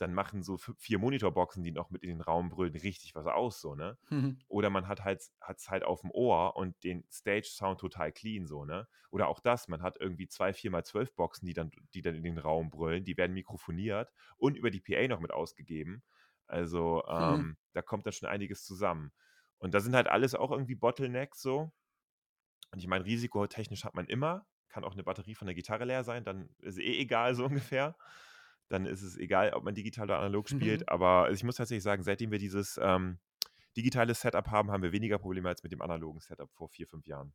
dann machen so vier Monitorboxen, die noch mit in den Raum brüllen, richtig was aus, so, ne? Mhm. Oder man hat halt, hat's halt auf dem Ohr und den Stage-Sound total clean, so, ne? Oder auch das, man hat irgendwie zwei, vier mal zwölf Boxen, die dann, die dann in den Raum brüllen, die werden mikrofoniert und über die PA noch mit ausgegeben. Also, mhm. ähm, mhm. da kommt dann schon einiges zusammen. Und da sind halt alles auch irgendwie Bottlenecks, so. Und ich meine, risikotechnisch hat man immer, kann auch eine Batterie von der Gitarre leer sein, dann ist eh egal, so ungefähr dann ist es egal, ob man digital oder analog spielt. Mhm. Aber ich muss tatsächlich sagen, seitdem wir dieses ähm, digitale Setup haben, haben wir weniger Probleme als mit dem analogen Setup vor vier, fünf Jahren.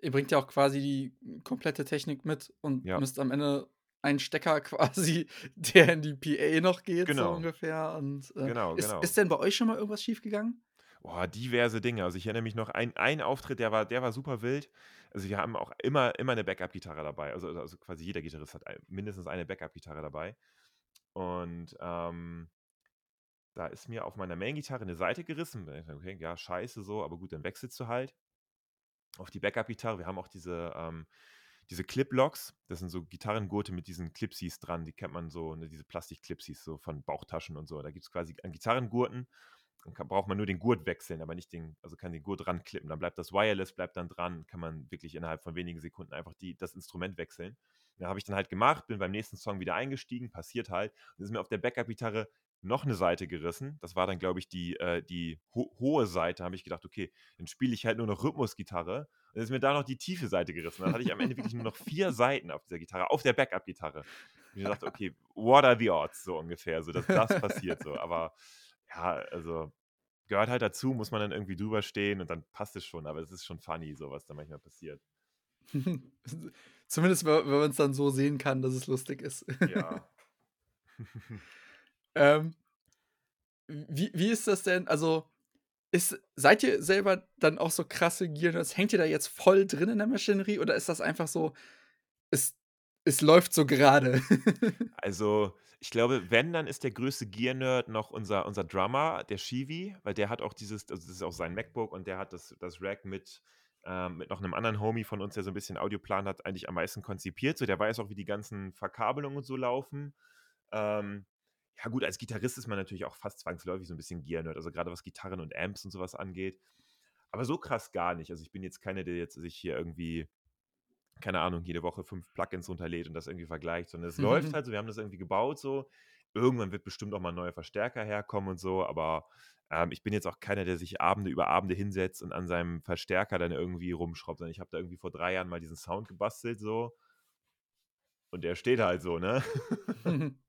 Ihr bringt ja auch quasi die komplette Technik mit und ja. müsst am Ende einen Stecker quasi, der in die PA noch geht, genau. so ungefähr. Und, äh, genau, ist, genau. ist denn bei euch schon mal irgendwas schiefgegangen? Boah, diverse Dinge. Also ich erinnere mich noch, ein, ein Auftritt, der war, der war super wild. Also wir haben auch immer, immer eine Backup-Gitarre dabei. Also, also, also quasi jeder Gitarrist hat mindestens eine Backup-Gitarre dabei. Und ähm, da ist mir auf meiner Main-Gitarre eine Seite gerissen. Okay, ja, scheiße so, aber gut, dann wechselst du halt auf die Backup-Gitarre. Wir haben auch diese, ähm, diese Clip-Locks. Das sind so Gitarrengurte mit diesen Clipsies dran. Die kennt man so, ne, diese Plastik-Clipsies so von Bauchtaschen und so. Da gibt es quasi an Gitarrengurten dann kann, braucht man nur den Gurt wechseln, aber nicht den, also kann den Gurt ranklippen. Dann bleibt das Wireless, bleibt dann dran, kann man wirklich innerhalb von wenigen Sekunden einfach die, das Instrument wechseln. Ja, habe ich dann halt gemacht, bin beim nächsten Song wieder eingestiegen, passiert halt. Und ist mir auf der Backup-Gitarre noch eine Seite gerissen. Das war dann, glaube ich, die, äh, die ho hohe Seite. habe ich gedacht, okay, dann spiele ich halt nur noch Rhythmusgitarre. Dann ist mir da noch die tiefe Seite gerissen. Dann hatte ich am Ende wirklich nur noch vier Seiten auf dieser Gitarre, auf der Backup-Gitarre. Und ich dachte, okay, what are the odds, so ungefähr, so dass das passiert so. Aber ja, also gehört halt dazu, muss man dann irgendwie drüber stehen und dann passt es schon. Aber es ist schon funny, so was da manchmal passiert. Zumindest, wenn man es dann so sehen kann, dass es lustig ist. Ja. ähm, wie, wie ist das denn? Also, ist, seid ihr selber dann auch so krasse Gear-Nerds? Hängt ihr da jetzt voll drin in der Maschinerie oder ist das einfach so, es, es läuft so gerade? also, ich glaube, wenn, dann ist der größte Gear-Nerd noch unser, unser Drummer, der Shivi, weil der hat auch dieses, also das ist auch sein MacBook und der hat das, das Rack mit, ähm, mit noch einem anderen Homie von uns, der so ein bisschen Audioplan hat, eigentlich am meisten konzipiert. So, der weiß auch, wie die ganzen Verkabelungen und so laufen. Ähm, ja, gut, als Gitarrist ist man natürlich auch fast zwangsläufig so ein bisschen Gear-Nerd, also gerade was Gitarren und Amps und sowas angeht. Aber so krass gar nicht. Also ich bin jetzt keiner, der jetzt sich hier irgendwie, keine Ahnung, jede Woche fünf Plugins runterlädt und das irgendwie vergleicht, sondern es mhm. läuft halt so, wir haben das irgendwie gebaut so. Irgendwann wird bestimmt auch mal ein neuer Verstärker herkommen und so, aber ähm, ich bin jetzt auch keiner, der sich Abende über Abende hinsetzt und an seinem Verstärker dann irgendwie rumschraubt, sondern ich habe da irgendwie vor drei Jahren mal diesen Sound gebastelt so und der steht halt so, ne?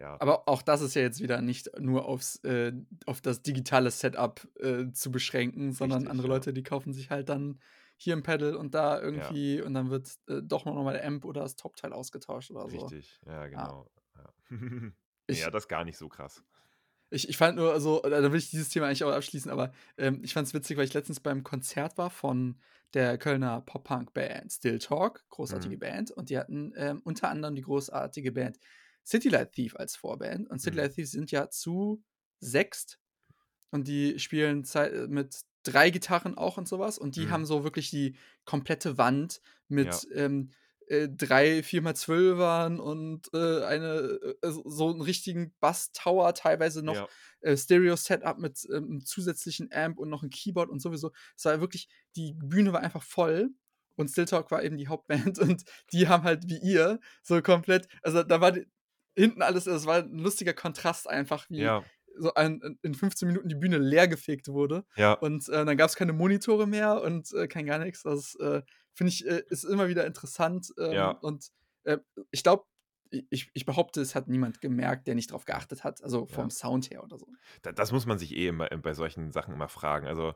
Ja. Aber auch das ist ja jetzt wieder nicht nur aufs, äh, auf das digitale Setup äh, zu beschränken, sondern Richtig, andere ja. Leute, die kaufen sich halt dann hier ein Pedal und da irgendwie ja. und dann wird äh, doch noch mal der Amp oder das Top-Teil ausgetauscht oder so. Richtig, ja, genau. Ja, ich, ja das ist gar nicht so krass. Ich, ich fand nur so, da will ich dieses Thema eigentlich auch abschließen, aber ähm, ich fand es witzig, weil ich letztens beim Konzert war von der Kölner Pop-Punk-Band Still Talk, großartige mhm. Band, und die hatten ähm, unter anderem die großartige Band City Light Thief als Vorband. Und City mhm. Light Thief sind ja zu sechst. Und die spielen äh, mit drei Gitarren auch und sowas. Und die mhm. haben so wirklich die komplette Wand mit ja. ähm, äh, drei 4x12ern und äh, eine, äh, so einen richtigen Bass-Tower, teilweise noch ja. äh, Stereo-Setup mit ähm, zusätzlichen Amp und noch ein Keyboard und sowieso. Es war wirklich, die Bühne war einfach voll und Still Talk war eben die Hauptband und die haben halt wie ihr so komplett, also da war hinten alles, es war ein lustiger Kontrast einfach, wie ja. So ein, in 15 Minuten die Bühne leer gefegt wurde. Ja. Und äh, dann gab es keine Monitore mehr und äh, kein gar nichts. Das äh, finde ich, äh, ist immer wieder interessant. Ähm, ja. Und äh, ich glaube, ich, ich, behaupte, es hat niemand gemerkt, der nicht drauf geachtet hat, also vom ja. Sound her oder so. Das muss man sich eh immer bei solchen Sachen immer fragen. Also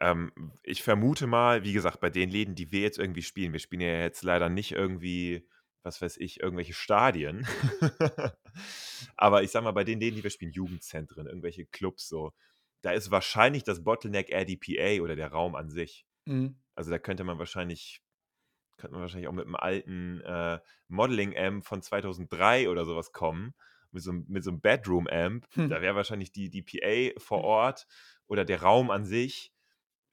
ähm, ich vermute mal, wie gesagt, bei den Läden, die wir jetzt irgendwie spielen, wir spielen ja jetzt leider nicht irgendwie was weiß ich, irgendwelche Stadien. Aber ich sag mal, bei den Läden, die wir spielen, Jugendzentren, irgendwelche Clubs so, da ist wahrscheinlich das Bottleneck RDPA oder der Raum an sich. Mhm. Also da könnte man wahrscheinlich, könnte man wahrscheinlich auch mit einem alten äh, Modeling-Amp von 2003 oder sowas kommen, mit so, mit so einem Bedroom-Amp. Hm. Da wäre wahrscheinlich die DPA vor hm. Ort oder der Raum an sich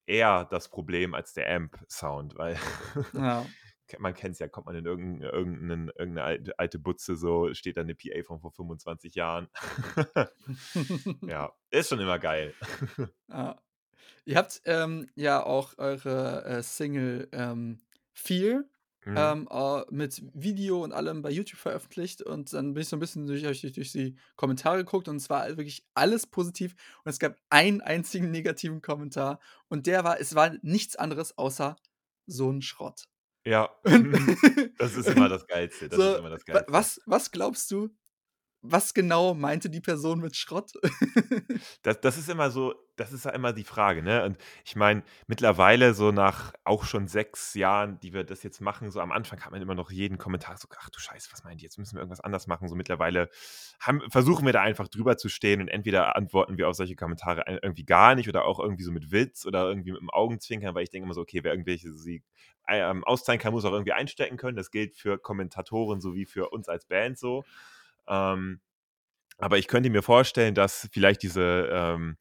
eher das Problem als der Amp-Sound, weil ja man kennt es ja, kommt man in irgendeine, irgendeine, irgendeine alte, Butze, so steht da eine PA von vor 25 Jahren. ja, ist schon immer geil. Ja. Ihr habt ähm, ja auch eure äh, Single ähm, Fear mhm. ähm, äh, mit Video und allem bei YouTube veröffentlicht und dann bin ich so ein bisschen durch, durch, durch die Kommentare geguckt und es war wirklich alles positiv und es gab einen einzigen negativen Kommentar und der war, es war nichts anderes außer so ein Schrott. Ja, das ist immer das Geilste. Das so, ist immer das Geilste. Was, was glaubst du, was genau meinte die Person mit Schrott? das, das ist immer so, das ist ja immer die Frage, ne? Und ich meine, mittlerweile, so nach auch schon sechs Jahren, die wir das jetzt machen, so am Anfang hat man immer noch jeden Kommentar so, ach du Scheiße, was meint ihr, jetzt müssen wir irgendwas anders machen. So mittlerweile haben, versuchen wir da einfach drüber zu stehen und entweder antworten wir auf solche Kommentare irgendwie gar nicht oder auch irgendwie so mit Witz oder irgendwie mit dem Augenzwinkern, weil ich denke immer so, okay, wer irgendwelche sie ähm, auszahlen kann, muss auch irgendwie einstecken können. Das gilt für Kommentatoren sowie für uns als Band so. Ähm, aber ich könnte mir vorstellen, dass vielleicht diese, ähm,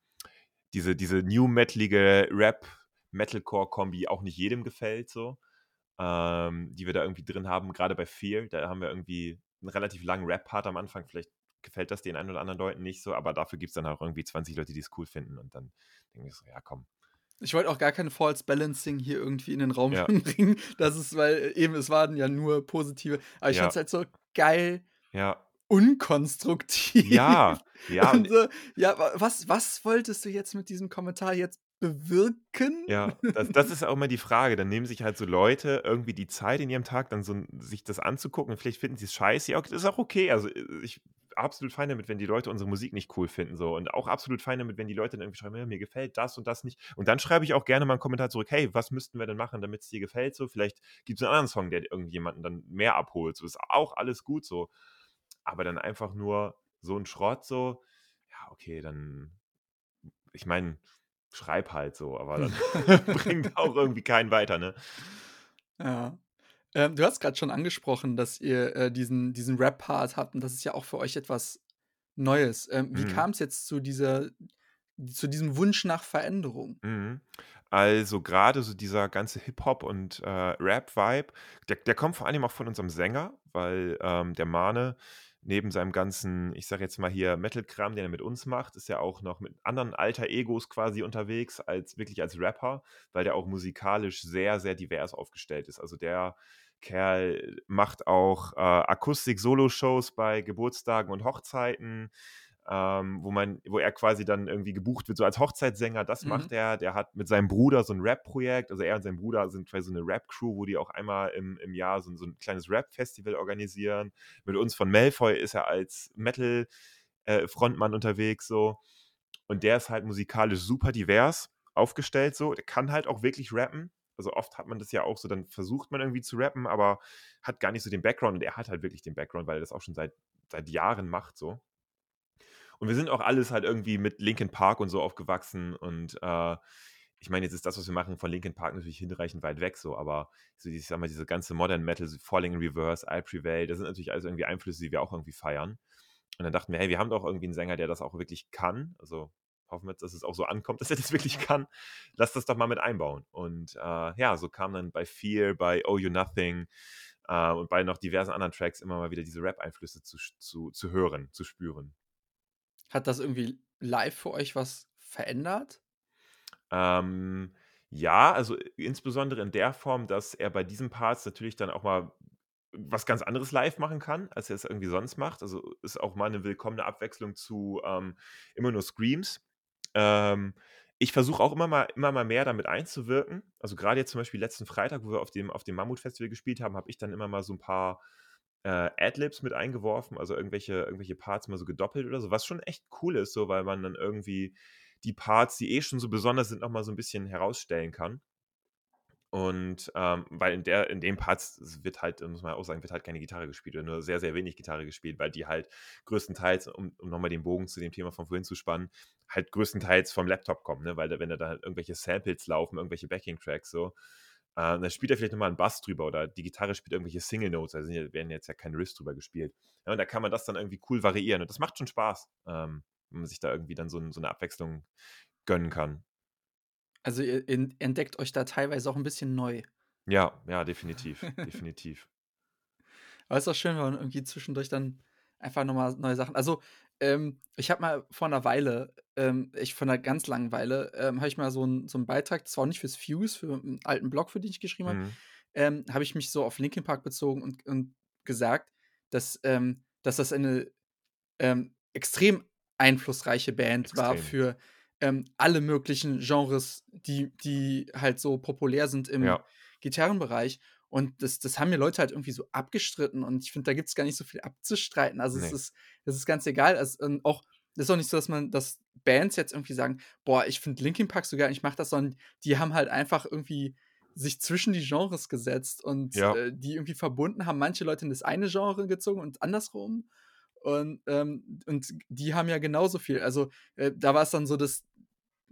diese, diese new metalige Rap-Metalcore-Kombi auch nicht jedem gefällt, so. Ähm, die wir da irgendwie drin haben, gerade bei Fear. Da haben wir irgendwie einen relativ langen Rap-Part am Anfang. Vielleicht gefällt das den einen oder anderen Leuten nicht so, aber dafür gibt es dann auch irgendwie 20 Leute, die es cool finden. Und dann denke ich so, ja, komm. Ich wollte auch gar kein False Balancing hier irgendwie in den Raum ja. bringen. Das ist, weil eben, es waren ja nur positive. Aber ich ja. fand es halt so geil. Ja unkonstruktiv. Ja, ja. Und, äh, ja, was, was wolltest du jetzt mit diesem Kommentar jetzt bewirken? Ja, das, das ist auch immer die Frage. Dann nehmen sich halt so Leute irgendwie die Zeit in ihrem Tag, dann so sich das anzugucken. Vielleicht finden sie es scheiße. Ja, das ist auch okay. Also ich absolut fein damit, wenn die Leute unsere Musik nicht cool finden. So. Und auch absolut fein damit, wenn die Leute dann irgendwie schreiben, ja, mir gefällt das und das nicht. Und dann schreibe ich auch gerne mal einen Kommentar zurück, hey, was müssten wir denn machen, damit es dir gefällt? So, vielleicht gibt es einen anderen Song, der irgendjemanden dann mehr abholt. So ist auch alles gut so. Aber dann einfach nur so ein Schrott, so, ja, okay, dann, ich meine, schreib halt so, aber dann bringt auch irgendwie keinen weiter, ne? Ja. Ähm, du hast gerade schon angesprochen, dass ihr äh, diesen, diesen Rap-Part habt und das ist ja auch für euch etwas Neues. Ähm, wie mhm. kam es jetzt zu dieser, zu diesem Wunsch nach Veränderung? Mhm. Also gerade so dieser ganze Hip-Hop und äh, Rap-Vibe, der, der kommt vor allem auch von unserem Sänger, weil ähm, der Mane neben seinem ganzen, ich sag jetzt mal hier Metal-Kram, den er mit uns macht, ist er auch noch mit anderen alter Egos quasi unterwegs, als wirklich als Rapper, weil der auch musikalisch sehr, sehr divers aufgestellt ist. Also der Kerl macht auch äh, Akustik-Solo-Shows bei Geburtstagen und Hochzeiten, ähm, wo man, wo er quasi dann irgendwie gebucht wird, so als Hochzeitssänger, das mhm. macht er. Der hat mit seinem Bruder so ein Rap-Projekt, also er und sein Bruder sind quasi so eine Rap-Crew, wo die auch einmal im, im Jahr so, so ein kleines Rap-Festival organisieren. Mit uns von Malfoy ist er als Metal-Frontmann äh, unterwegs, so. Und der ist halt musikalisch super divers aufgestellt, so. Der kann halt auch wirklich rappen also oft hat man das ja auch so, dann versucht man irgendwie zu rappen, aber hat gar nicht so den Background und er hat halt wirklich den Background, weil er das auch schon seit, seit Jahren macht so. Und wir sind auch alles halt irgendwie mit Linkin Park und so aufgewachsen und äh, ich meine, jetzt ist das, was wir machen, von Linkin Park natürlich hinreichend weit weg so, aber so, ich sag mal, diese ganze Modern Metal, Falling in Reverse, I Prevail, das sind natürlich alles irgendwie Einflüsse, die wir auch irgendwie feiern. Und dann dachten wir, hey, wir haben doch irgendwie einen Sänger, der das auch wirklich kann. Also hoffen wir, dass es auch so ankommt, dass er das wirklich kann. Lass das doch mal mit einbauen. Und äh, ja, so kam dann bei Fear, bei Oh You Nothing äh, und bei noch diversen anderen Tracks immer mal wieder diese Rap-Einflüsse zu, zu, zu hören, zu spüren. Hat das irgendwie live für euch was verändert? Ähm, ja, also insbesondere in der Form, dass er bei diesen Parts natürlich dann auch mal was ganz anderes live machen kann, als er es irgendwie sonst macht. Also ist auch mal eine willkommene Abwechslung zu ähm, immer nur Screams. Ähm, ich versuche auch immer mal, immer mal mehr damit einzuwirken. Also gerade jetzt zum Beispiel letzten Freitag, wo wir auf dem, auf dem Mammut-Festival gespielt haben, habe ich dann immer mal so ein paar äh, Adlibs mit eingeworfen, also irgendwelche, irgendwelche Parts mal so gedoppelt oder so, was schon echt cool ist, so weil man dann irgendwie die Parts, die eh schon so besonders sind, nochmal so ein bisschen herausstellen kann. Und ähm, weil in, der, in dem Part wird halt, muss man auch sagen, wird halt keine Gitarre gespielt oder nur sehr, sehr wenig Gitarre gespielt, weil die halt größtenteils, um, um nochmal den Bogen zu dem Thema von vorhin zu spannen, halt größtenteils vom Laptop kommen, ne? weil da, wenn da halt irgendwelche Samples laufen, irgendwelche Backing-Tracks so, äh, dann spielt er vielleicht nochmal einen Bass drüber oder die Gitarre spielt irgendwelche Single-Notes, also werden jetzt ja keine Riffs drüber gespielt. Ja, und da kann man das dann irgendwie cool variieren und das macht schon Spaß, ähm, wenn man sich da irgendwie dann so, so eine Abwechslung gönnen kann. Also ihr entdeckt euch da teilweise auch ein bisschen neu. Ja, ja, definitiv, definitiv. Aber es ist auch schön, wenn man irgendwie zwischendurch dann einfach nochmal neue Sachen. Also, ähm, ich habe mal vor einer Weile, ähm, ich vor einer ganz langen Weile, ähm, habe ich mal so einen so Beitrag, das war auch nicht fürs Fuse, für einen alten Blog, für den ich geschrieben habe, mhm. ähm, habe ich mich so auf Linkin Park bezogen und, und gesagt, dass, ähm, dass das eine ähm, extrem einflussreiche Band extrem. war für alle möglichen Genres, die, die halt so populär sind im ja. Gitarrenbereich. Und das, das haben mir Leute halt irgendwie so abgestritten. Und ich finde, da gibt es gar nicht so viel abzustreiten. Also nee. es ist, es ist ganz egal. Also, auch, es ist auch nicht so, dass man, dass Bands jetzt irgendwie sagen, boah, ich finde Linkin Park so geil, ich mache das, sondern die haben halt einfach irgendwie sich zwischen die Genres gesetzt und ja. äh, die irgendwie verbunden haben. Manche Leute in das eine Genre gezogen und andersrum. Und, ähm, und die haben ja genauso viel. Also äh, da war es dann so, dass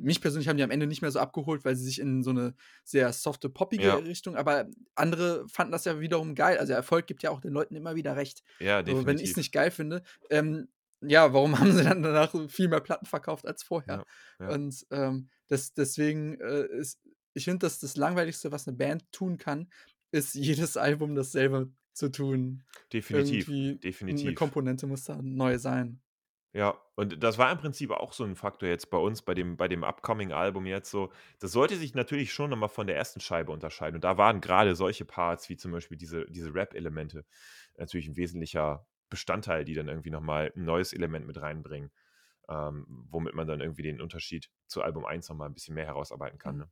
mich persönlich haben die am Ende nicht mehr so abgeholt, weil sie sich in so eine sehr softe, poppige ja. Richtung, aber andere fanden das ja wiederum geil. Also Erfolg gibt ja auch den Leuten immer wieder recht. Ja, definitiv. Also, wenn ich es nicht geil finde, ähm, ja, warum haben sie dann danach viel mehr Platten verkauft als vorher? Ja, ja. Und ähm, das, deswegen äh, ist, ich finde, dass das Langweiligste, was eine Band tun kann, ist jedes Album dasselbe zu tun. Definitiv. Irgendwie definitiv. Eine Komponente muss da neu sein. Ja, und das war im Prinzip auch so ein Faktor jetzt bei uns, bei dem bei dem Upcoming-Album jetzt so. Das sollte sich natürlich schon nochmal von der ersten Scheibe unterscheiden. Und da waren gerade solche Parts wie zum Beispiel diese, diese Rap-Elemente natürlich ein wesentlicher Bestandteil, die dann irgendwie nochmal ein neues Element mit reinbringen. ähm, womit man dann irgendwie den Unterschied zu Album 1 nochmal ein bisschen mehr herausarbeiten kann. Mhm. Ne?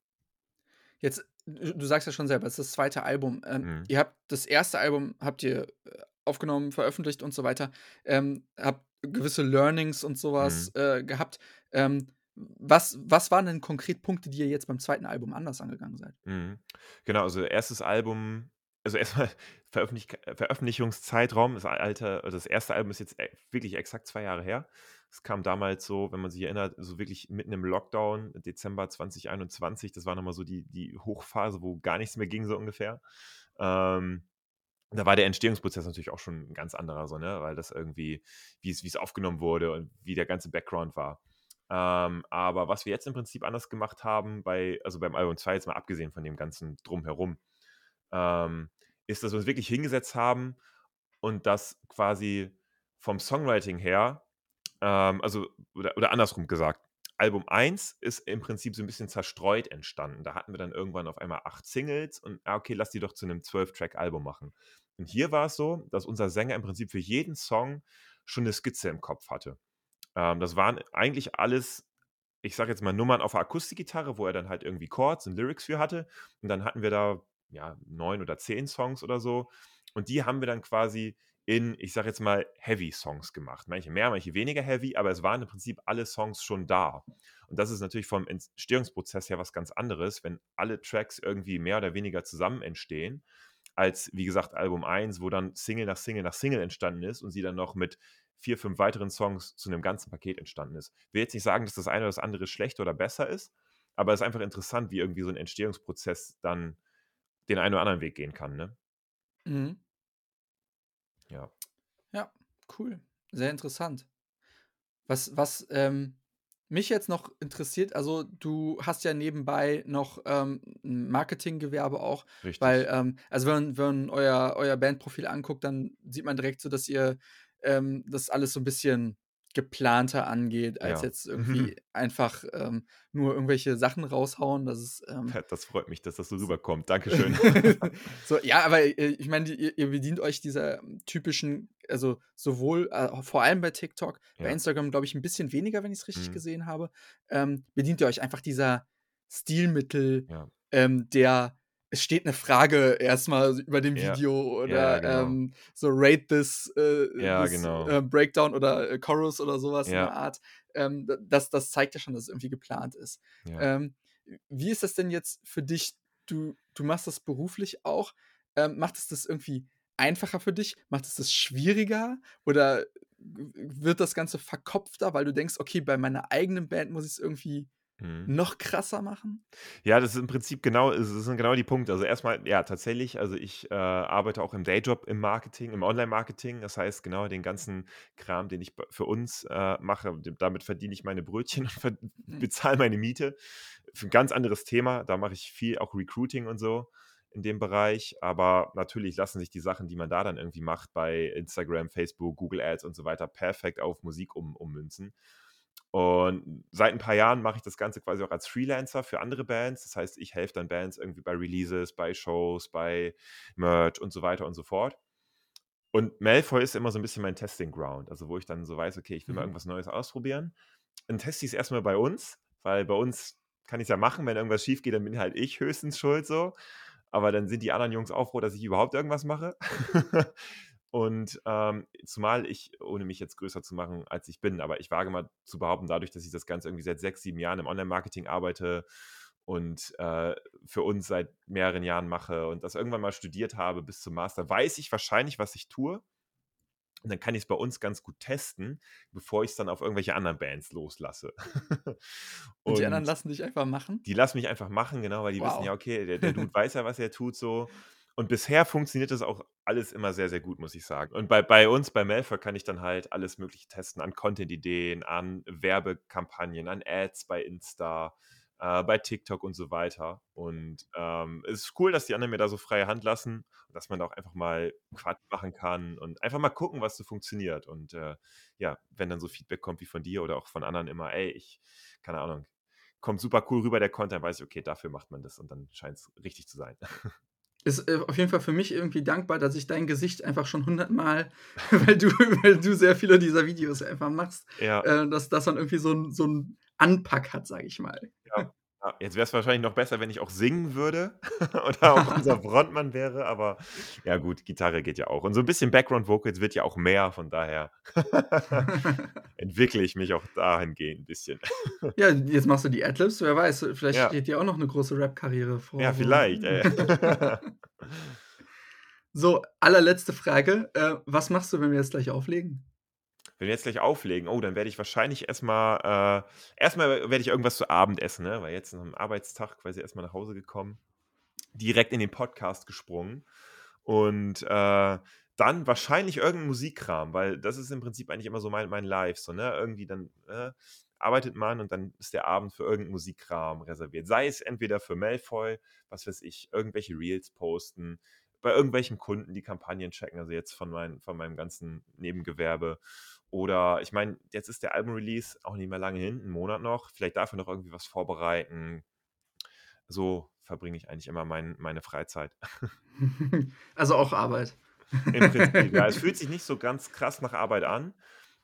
Jetzt, du sagst ja schon selber, es ist das zweite Album. Ähm, mhm. Ihr habt das erste Album, habt ihr äh, aufgenommen, veröffentlicht und so weiter, ähm, habt gewisse Learnings und sowas mhm. äh, gehabt. Ähm, was, was waren denn konkret Punkte, die ihr jetzt beim zweiten Album anders angegangen seid? Mhm. Genau, also erstes Album, also erstmal Veröffentlich Veröffentlichungszeitraum, das alte, das erste Album ist jetzt e, wirklich exakt zwei Jahre her. Es kam damals so, wenn man sich erinnert, so wirklich mitten im Lockdown, Dezember 2021. Das war nochmal so die, die Hochphase, wo gar nichts mehr ging, so ungefähr. Ähm, da war der Entstehungsprozess natürlich auch schon ein ganz anderer, so, ne? weil das irgendwie, wie es, aufgenommen wurde und wie der ganze Background war. Ähm, aber was wir jetzt im Prinzip anders gemacht haben, bei, also beim Album 2, jetzt mal abgesehen von dem ganzen Drumherum, ähm, ist, dass wir uns wirklich hingesetzt haben und das quasi vom Songwriting her ähm, also, oder, oder andersrum gesagt, Album 1 ist im Prinzip so ein bisschen zerstreut entstanden. Da hatten wir dann irgendwann auf einmal acht Singles und ah, okay, lass die doch zu einem 12-Track-Album machen. Und hier war es so, dass unser Sänger im Prinzip für jeden Song schon eine Skizze im Kopf hatte. Ähm, das waren eigentlich alles, ich sage jetzt mal Nummern auf der Akustikgitarre, wo er dann halt irgendwie Chords und Lyrics für hatte. Und dann hatten wir da ja neun oder zehn Songs oder so. Und die haben wir dann quasi in, ich sage jetzt mal, Heavy-Songs gemacht. Manche mehr, manche weniger heavy, aber es waren im Prinzip alle Songs schon da. Und das ist natürlich vom Entstehungsprozess her was ganz anderes, wenn alle Tracks irgendwie mehr oder weniger zusammen entstehen, als, wie gesagt, Album 1, wo dann Single nach Single nach Single entstanden ist und sie dann noch mit vier, fünf weiteren Songs zu einem ganzen Paket entstanden ist. Ich will jetzt nicht sagen, dass das eine oder das andere schlechter oder besser ist, aber es ist einfach interessant, wie irgendwie so ein Entstehungsprozess dann den einen oder anderen Weg gehen kann. Ne? Mhm. Ja. Ja, cool. Sehr interessant. Was, was ähm, mich jetzt noch interessiert, also du hast ja nebenbei noch ähm, ein Marketinggewerbe auch, Richtig. weil, ähm, also wenn, wenn man euer, euer Bandprofil anguckt, dann sieht man direkt so, dass ihr ähm, das alles so ein bisschen geplanter angeht, als ja. jetzt irgendwie einfach ähm, nur irgendwelche Sachen raushauen. Das ist. Ähm, das freut mich, dass das so rüberkommt. Dankeschön. so, ja, aber äh, ich meine, ihr, ihr, bedient euch dieser typischen, also sowohl, äh, vor allem bei TikTok, ja. bei Instagram, glaube ich, ein bisschen weniger, wenn ich es richtig mhm. gesehen habe, ähm, bedient ihr euch einfach dieser Stilmittel, ja. Ähm, der es steht eine Frage erstmal über dem ja. Video oder ja, genau. ähm, so rate this, äh, ja, this genau. äh, Breakdown oder äh, Chorus oder sowas in der Art. Ähm, das, das zeigt ja schon, dass es irgendwie geplant ist. Ähm, wie ist das denn jetzt für dich? Du, du machst das beruflich auch. Ähm, macht es das irgendwie einfacher für dich? Macht es das schwieriger? Oder wird das Ganze verkopfter, weil du denkst, okay, bei meiner eigenen Band muss ich es irgendwie Mhm. Noch krasser machen? Ja, das ist im Prinzip genau, das sind genau die Punkte. Also erstmal, ja, tatsächlich, also ich äh, arbeite auch im Dayjob im Marketing, im Online-Marketing. Das heißt, genau den ganzen Kram, den ich für uns äh, mache, damit verdiene ich meine Brötchen und mhm. bezahle meine Miete. Für ein ganz anderes Thema. Da mache ich viel auch Recruiting und so in dem Bereich. Aber natürlich lassen sich die Sachen, die man da dann irgendwie macht, bei Instagram, Facebook, Google Ads und so weiter, perfekt auf Musik um, ummünzen. Und seit ein paar Jahren mache ich das Ganze quasi auch als Freelancer für andere Bands. Das heißt, ich helfe dann Bands irgendwie bei Releases, bei Shows, bei Merch und so weiter und so fort. Und Malfoy ist immer so ein bisschen mein Testing Ground, also wo ich dann so weiß, okay, ich will mhm. mal irgendwas Neues ausprobieren. Dann teste ich es erstmal bei uns, weil bei uns kann ich es ja machen, wenn irgendwas schief geht, dann bin halt ich höchstens schuld so. Aber dann sind die anderen Jungs auch froh, dass ich überhaupt irgendwas mache. Und ähm, zumal ich, ohne mich jetzt größer zu machen, als ich bin, aber ich wage mal zu behaupten, dadurch, dass ich das Ganze irgendwie seit sechs, sieben Jahren im Online-Marketing arbeite und äh, für uns seit mehreren Jahren mache und das irgendwann mal studiert habe bis zum Master, weiß ich wahrscheinlich, was ich tue. Und dann kann ich es bei uns ganz gut testen, bevor ich es dann auf irgendwelche anderen Bands loslasse. und, und, die anderen lassen dich einfach machen? Die lassen mich einfach machen, genau, weil die wow. wissen ja, okay, der, der Dude weiß ja, was er tut so. Und bisher funktioniert das auch alles immer sehr, sehr gut, muss ich sagen. Und bei, bei uns, bei Melfer, kann ich dann halt alles Mögliche testen an Content-Ideen, an Werbekampagnen, an Ads bei Insta, äh, bei TikTok und so weiter. Und ähm, es ist cool, dass die anderen mir da so freie Hand lassen dass man da auch einfach mal Quatsch machen kann und einfach mal gucken, was so funktioniert. Und äh, ja, wenn dann so Feedback kommt wie von dir oder auch von anderen immer, ey, ich, keine Ahnung, kommt super cool rüber der Content, weiß ich, okay, dafür macht man das und dann scheint es richtig zu sein. ist äh, auf jeden Fall für mich irgendwie dankbar, dass ich dein Gesicht einfach schon hundertmal, weil du, weil du sehr viele dieser Videos einfach machst, ja. äh, dass das dann irgendwie so ein, so ein Anpack hat, sage ich mal. Ja. Ja, jetzt wäre es wahrscheinlich noch besser, wenn ich auch singen würde oder auch unser Frontmann wäre, aber ja gut, Gitarre geht ja auch. Und so ein bisschen Background Vocals wird ja auch mehr, von daher entwickle ich mich auch dahingehend ein bisschen. Ja, jetzt machst du die Adlibs, wer weiß, vielleicht ja. steht dir auch noch eine große Rap-Karriere vor. Ja, vielleicht. Ey. so, allerletzte Frage. Äh, was machst du, wenn wir jetzt gleich auflegen? Wenn wir jetzt gleich auflegen, oh, dann werde ich wahrscheinlich erstmal, äh, erstmal werde ich irgendwas zu Abend essen, ne? weil jetzt einem Arbeitstag quasi erstmal nach Hause gekommen, direkt in den Podcast gesprungen und äh, dann wahrscheinlich irgendein Musikkram, weil das ist im Prinzip eigentlich immer so mein, mein Live, so, ne? Irgendwie dann äh, arbeitet man und dann ist der Abend für irgendeinen Musikkram reserviert. Sei es entweder für Malfoy, was weiß ich, irgendwelche Reels posten, bei irgendwelchen Kunden die Kampagnen checken, also jetzt von, mein, von meinem ganzen Nebengewerbe oder ich meine, jetzt ist der Album-Release auch nicht mehr lange hin, einen Monat noch. Vielleicht dafür noch irgendwie was vorbereiten. So verbringe ich eigentlich immer mein, meine Freizeit. Also auch Arbeit. Im Prinzip, ja. Es fühlt sich nicht so ganz krass nach Arbeit an.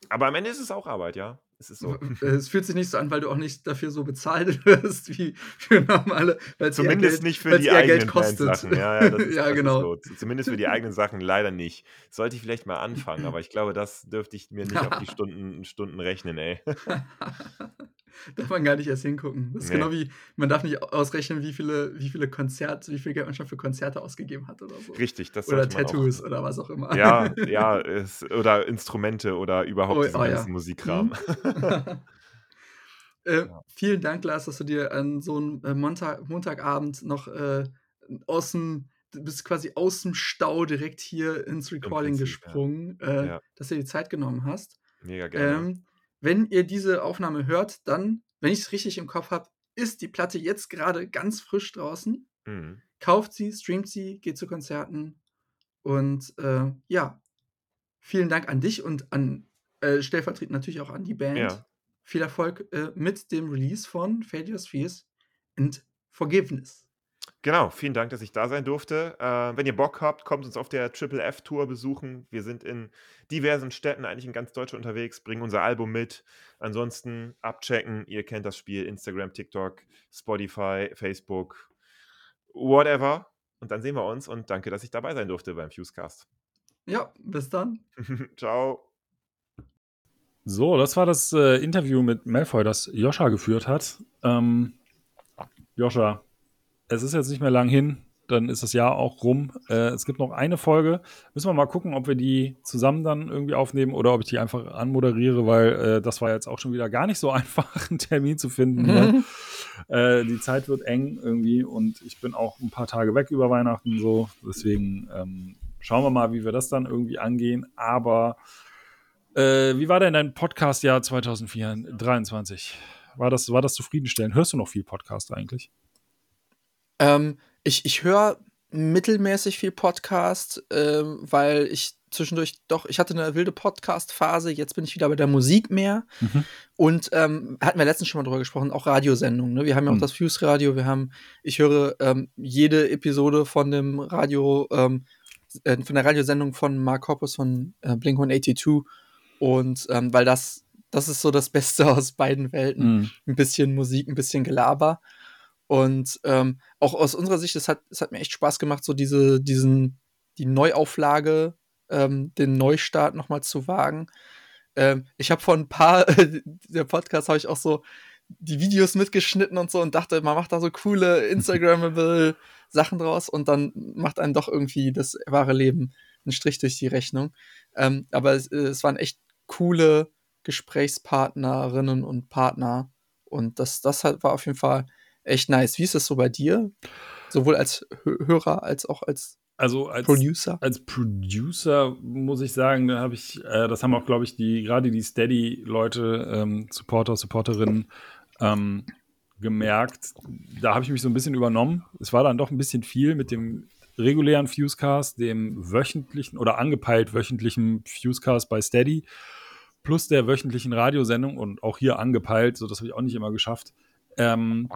Aber am Ende ist es auch Arbeit, ja. Es ist so. Es fühlt sich nicht so an, weil du auch nicht dafür so bezahlt wirst wie für normale. Zumindest Geld, nicht für die eigenen Geld kostet. Sachen. Ja, ja, das ist, ja genau. So. Zumindest für die eigenen Sachen leider nicht. Sollte ich vielleicht mal anfangen, aber ich glaube, das dürfte ich mir nicht auf die Stunden, Stunden rechnen, ey. darf man gar nicht erst hingucken. Das ist nee. genau wie, man darf nicht ausrechnen, wie viele, wie viele Konzerte, wie viel Geld man schon für Konzerte ausgegeben hat oder so. Richtig, das Oder Tattoos oder was auch immer. Ja, ja, es, oder Instrumente oder überhaupt oh, diesen oh, ganzen ja. Musikkram. Mhm. äh, ja. Vielen Dank, Lars, dass du dir an so einem äh, Montag, Montagabend noch äh, aus dem du bist quasi aus dem Stau direkt hier ins Recording Prinzip, gesprungen, ja. Äh, ja. dass du dir die Zeit genommen hast. Mega gerne. Ähm, wenn ihr diese Aufnahme hört, dann, wenn ich es richtig im Kopf habe, ist die Platte jetzt gerade ganz frisch draußen. Mhm. Kauft sie, streamt sie, geht zu Konzerten. Und äh, ja, vielen Dank an dich und an äh, stellvertretend natürlich auch an die Band. Ja. Viel Erfolg äh, mit dem Release von Failures, Fears and Forgiveness. Genau, vielen Dank, dass ich da sein durfte. Äh, wenn ihr Bock habt, kommt uns auf der Triple F Tour besuchen. Wir sind in diversen Städten, eigentlich in ganz Deutschland unterwegs, bringen unser Album mit. Ansonsten abchecken, ihr kennt das Spiel, Instagram, TikTok, Spotify, Facebook, whatever. Und dann sehen wir uns und danke, dass ich dabei sein durfte beim Fusecast. Ja, bis dann. Ciao. So, das war das äh, Interview mit Malfoy, das Joscha geführt hat. Ähm, Joscha, es ist jetzt nicht mehr lang hin, dann ist das Jahr auch rum. Äh, es gibt noch eine Folge. Müssen wir mal gucken, ob wir die zusammen dann irgendwie aufnehmen oder ob ich die einfach anmoderiere, weil äh, das war jetzt auch schon wieder gar nicht so einfach, einen Termin zu finden. Mhm. Weil, äh, die Zeit wird eng irgendwie und ich bin auch ein paar Tage weg über Weihnachten so. Deswegen ähm, schauen wir mal, wie wir das dann irgendwie angehen. Aber äh, wie war denn dein Podcast-Jahr 2023? War das, war das zufriedenstellend? Hörst du noch viel Podcast eigentlich? Ähm, ich ich höre mittelmäßig viel Podcast, ähm, weil ich zwischendurch doch ich hatte eine wilde Podcast-Phase, jetzt bin ich wieder bei der Musik mehr. Mhm. Und, ähm, hatten wir letztens schon mal drüber gesprochen, auch Radiosendungen, ne? Wir haben ja auch mhm. das Fuse-Radio, wir haben ich höre, ähm, jede Episode von dem Radio, ähm, äh, von der Radiosendung von Mark Hoppus von, äh, Blink-182 und, ähm, weil das das ist so das Beste aus beiden Welten. Mhm. 'N bisschen Musik, ein bisschen Gelaber. Und ähm, auch aus unserer Sicht, es hat, es hat mir echt Spaß gemacht, so diese, diesen, die Neuauflage, ähm, den Neustart nochmal zu wagen. Ähm, ich habe vor ein paar, der Podcast habe ich auch so die Videos mitgeschnitten und so und dachte, man macht da so coole Instagrammable Sachen draus und dann macht einen doch irgendwie das wahre Leben einen Strich durch die Rechnung. Ähm, aber es, es waren echt coole Gesprächspartnerinnen und Partner und das, das war auf jeden Fall echt nice. Wie ist das so bei dir? Sowohl als Hörer als auch als also als Producer. Als Producer muss ich sagen, da habe ich, äh, das haben auch, glaube ich, die gerade die Steady-Leute, ähm, Supporter, Supporterinnen ähm, gemerkt. Da habe ich mich so ein bisschen übernommen. Es war dann doch ein bisschen viel mit dem regulären Fusecast, dem wöchentlichen oder angepeilt wöchentlichen Fusecast bei Steady, plus der wöchentlichen Radiosendung und auch hier angepeilt, so das habe ich auch nicht immer geschafft. Ähm,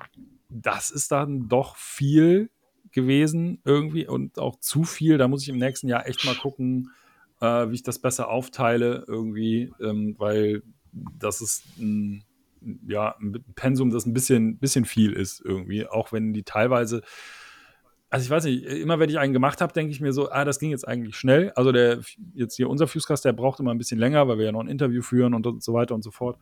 das ist dann doch viel gewesen irgendwie und auch zu viel. Da muss ich im nächsten Jahr echt mal gucken, äh, wie ich das besser aufteile irgendwie, ähm, weil das ist ein, ja, ein Pensum, das ein bisschen, bisschen viel ist irgendwie, auch wenn die teilweise also ich weiß nicht, immer wenn ich einen gemacht habe, denke ich mir so, ah, das ging jetzt eigentlich schnell. Also der jetzt hier unser Fusecast, der braucht immer ein bisschen länger, weil wir ja noch ein Interview führen und so weiter und so fort.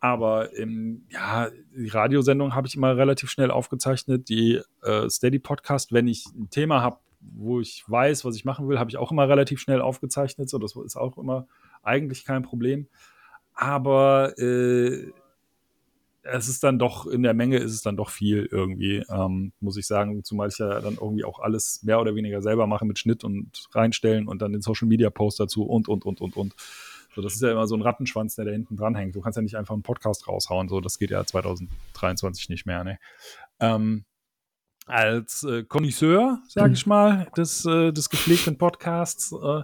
Aber im, ja, die Radiosendung habe ich immer relativ schnell aufgezeichnet. Die äh, Steady Podcast, wenn ich ein Thema habe, wo ich weiß, was ich machen will, habe ich auch immer relativ schnell aufgezeichnet. So, das ist auch immer eigentlich kein Problem. Aber äh, es ist dann doch, in der Menge ist es dann doch viel irgendwie, ähm, muss ich sagen. Zumal ich ja dann irgendwie auch alles mehr oder weniger selber mache mit Schnitt und reinstellen und dann den Social Media Post dazu und, und, und, und, und. So, das ist ja immer so ein Rattenschwanz, der da hinten dran hängt. Du kannst ja nicht einfach einen Podcast raushauen. So, das geht ja 2023 nicht mehr. Ne? Ähm, als äh, Connoisseur, sage ich mal, des, äh, des gepflegten Podcasts, äh,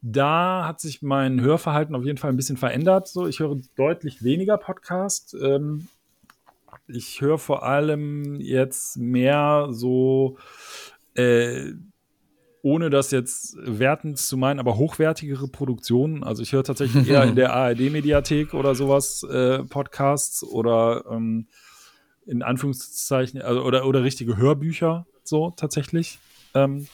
da hat sich mein Hörverhalten auf jeden Fall ein bisschen verändert. So, ich höre deutlich weniger Podcast. Ähm, ich höre vor allem jetzt mehr so äh, ohne das jetzt wertend zu meinen, aber hochwertigere Produktionen. Also ich höre tatsächlich eher in der ARD-Mediathek oder sowas äh, Podcasts oder ähm, in Anführungszeichen, also, oder, oder richtige Hörbücher, so tatsächlich, ähm,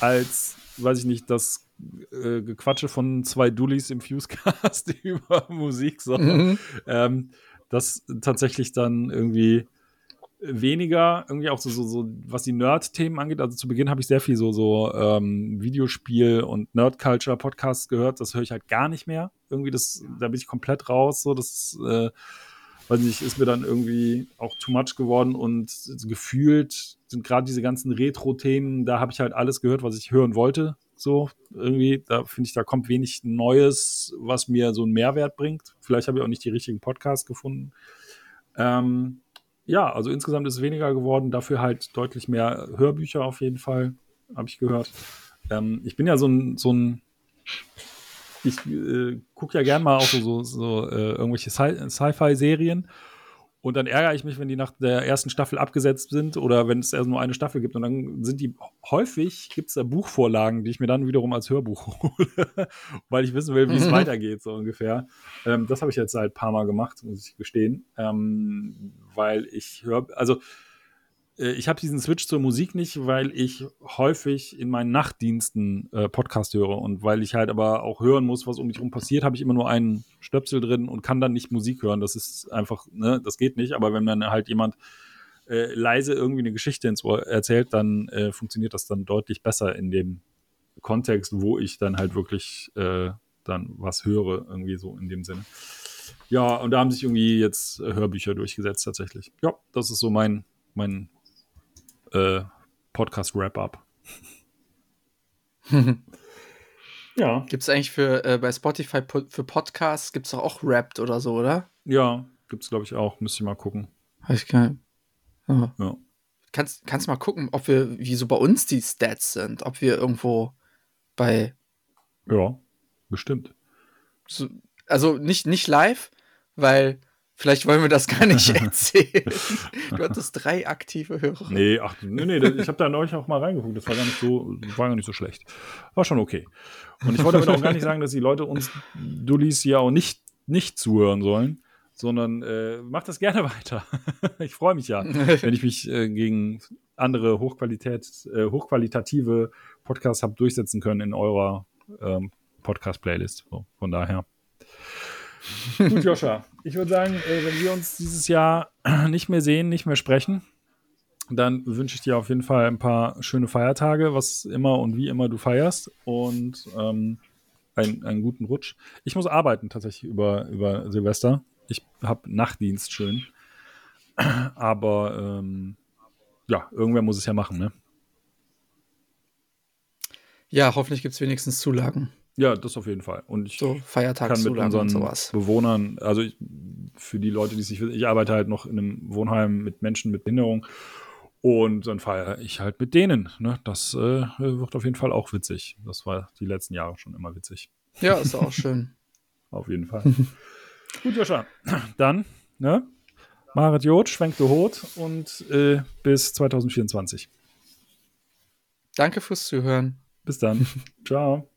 als, weiß ich nicht, das äh, Gequatsche von zwei Dullis im Fusecast über Musik, so. Mhm. Ähm, das tatsächlich dann irgendwie weniger, irgendwie auch so, so, so was die Nerd-Themen angeht. Also zu Beginn habe ich sehr viel so, so ähm, Videospiel- und Nerd-Culture-Podcasts gehört. Das höre ich halt gar nicht mehr. Irgendwie, das, da bin ich komplett raus. So, das, äh, weiß nicht, ist mir dann irgendwie auch too much geworden und gefühlt sind gerade diese ganzen Retro-Themen, da habe ich halt alles gehört, was ich hören wollte. So, irgendwie, da finde ich, da kommt wenig Neues, was mir so einen Mehrwert bringt. Vielleicht habe ich auch nicht die richtigen Podcasts gefunden. Ähm, ja, also insgesamt ist es weniger geworden, dafür halt deutlich mehr Hörbücher auf jeden Fall, habe ich gehört. Ähm, ich bin ja so ein, so ein ich äh, gucke ja gern mal auch so, so, so äh, irgendwelche Sci-Fi-Serien und dann ärgere ich mich, wenn die nach der ersten Staffel abgesetzt sind oder wenn es erst nur eine Staffel gibt. Und dann sind die häufig, gibt es da Buchvorlagen, die ich mir dann wiederum als Hörbuch hole, weil ich wissen will, wie es mhm. weitergeht, so ungefähr. Ähm, das habe ich jetzt seit ein paar Mal gemacht, muss ich gestehen. Ähm, weil ich höre, also ich habe diesen Switch zur Musik nicht, weil ich häufig in meinen Nachtdiensten äh, Podcast höre und weil ich halt aber auch hören muss, was um mich herum passiert, habe ich immer nur einen Stöpsel drin und kann dann nicht Musik hören. Das ist einfach, ne, das geht nicht. Aber wenn dann halt jemand äh, leise irgendwie eine Geschichte ins Ohr erzählt, dann äh, funktioniert das dann deutlich besser in dem Kontext, wo ich dann halt wirklich äh, dann was höre, irgendwie so in dem Sinne. Ja, und da haben sich irgendwie jetzt Hörbücher durchgesetzt tatsächlich. Ja, das ist so mein, mein äh, Podcast-Wrap-Up. ja. Gibt es eigentlich für äh, bei Spotify für Podcasts, gibt es auch Wrapped oder so, oder? Ja, gibt es, glaube ich, auch. Müsste ich mal gucken. Habe ich kein. Oh. Ja. Kannst, kannst mal gucken, ob wir, wie so bei uns die Stats sind, ob wir irgendwo bei. Ja, bestimmt. So, also nicht, nicht live, weil Vielleicht wollen wir das gar nicht erzählen. du hattest drei aktive Hörer. Nee, ach, nee, nee, ich habe da neulich auch mal reingeguckt. Das war gar nicht so, war gar nicht so schlecht. War schon okay. Und ich wollte damit auch gar nicht sagen, dass die Leute uns Dullis hier auch nicht, nicht zuhören sollen, sondern äh, macht das gerne weiter. ich freue mich ja, wenn ich mich äh, gegen andere Hochqualität, äh, hochqualitative Podcasts habe durchsetzen können in eurer ähm, Podcast-Playlist. So, von daher. Gut, Joscha. Ich würde sagen, äh, wenn wir uns dieses Jahr nicht mehr sehen, nicht mehr sprechen, dann wünsche ich dir auf jeden Fall ein paar schöne Feiertage, was immer und wie immer du feierst und ähm, einen, einen guten Rutsch. Ich muss arbeiten tatsächlich über, über Silvester. Ich habe Nachtdienst schön. Aber ähm, ja, irgendwer muss es ja machen, ne? Ja, hoffentlich gibt es wenigstens Zulagen. Ja, das auf jeden Fall. Und ich so kann mit unseren Bewohnern, also ich, für die Leute, die sich, ich arbeite halt noch in einem Wohnheim mit Menschen mit Behinderung und dann feiere ich halt mit denen. Ne? Das äh, wird auf jeden Fall auch witzig. Das war die letzten Jahre schon immer witzig. Ja, ist auch schön. auf jeden Fall. Gut, Joscha. Dann, ne? Marit Jod, schwenkt du Hot und äh, bis 2024. Danke fürs Zuhören. Bis dann. Ciao.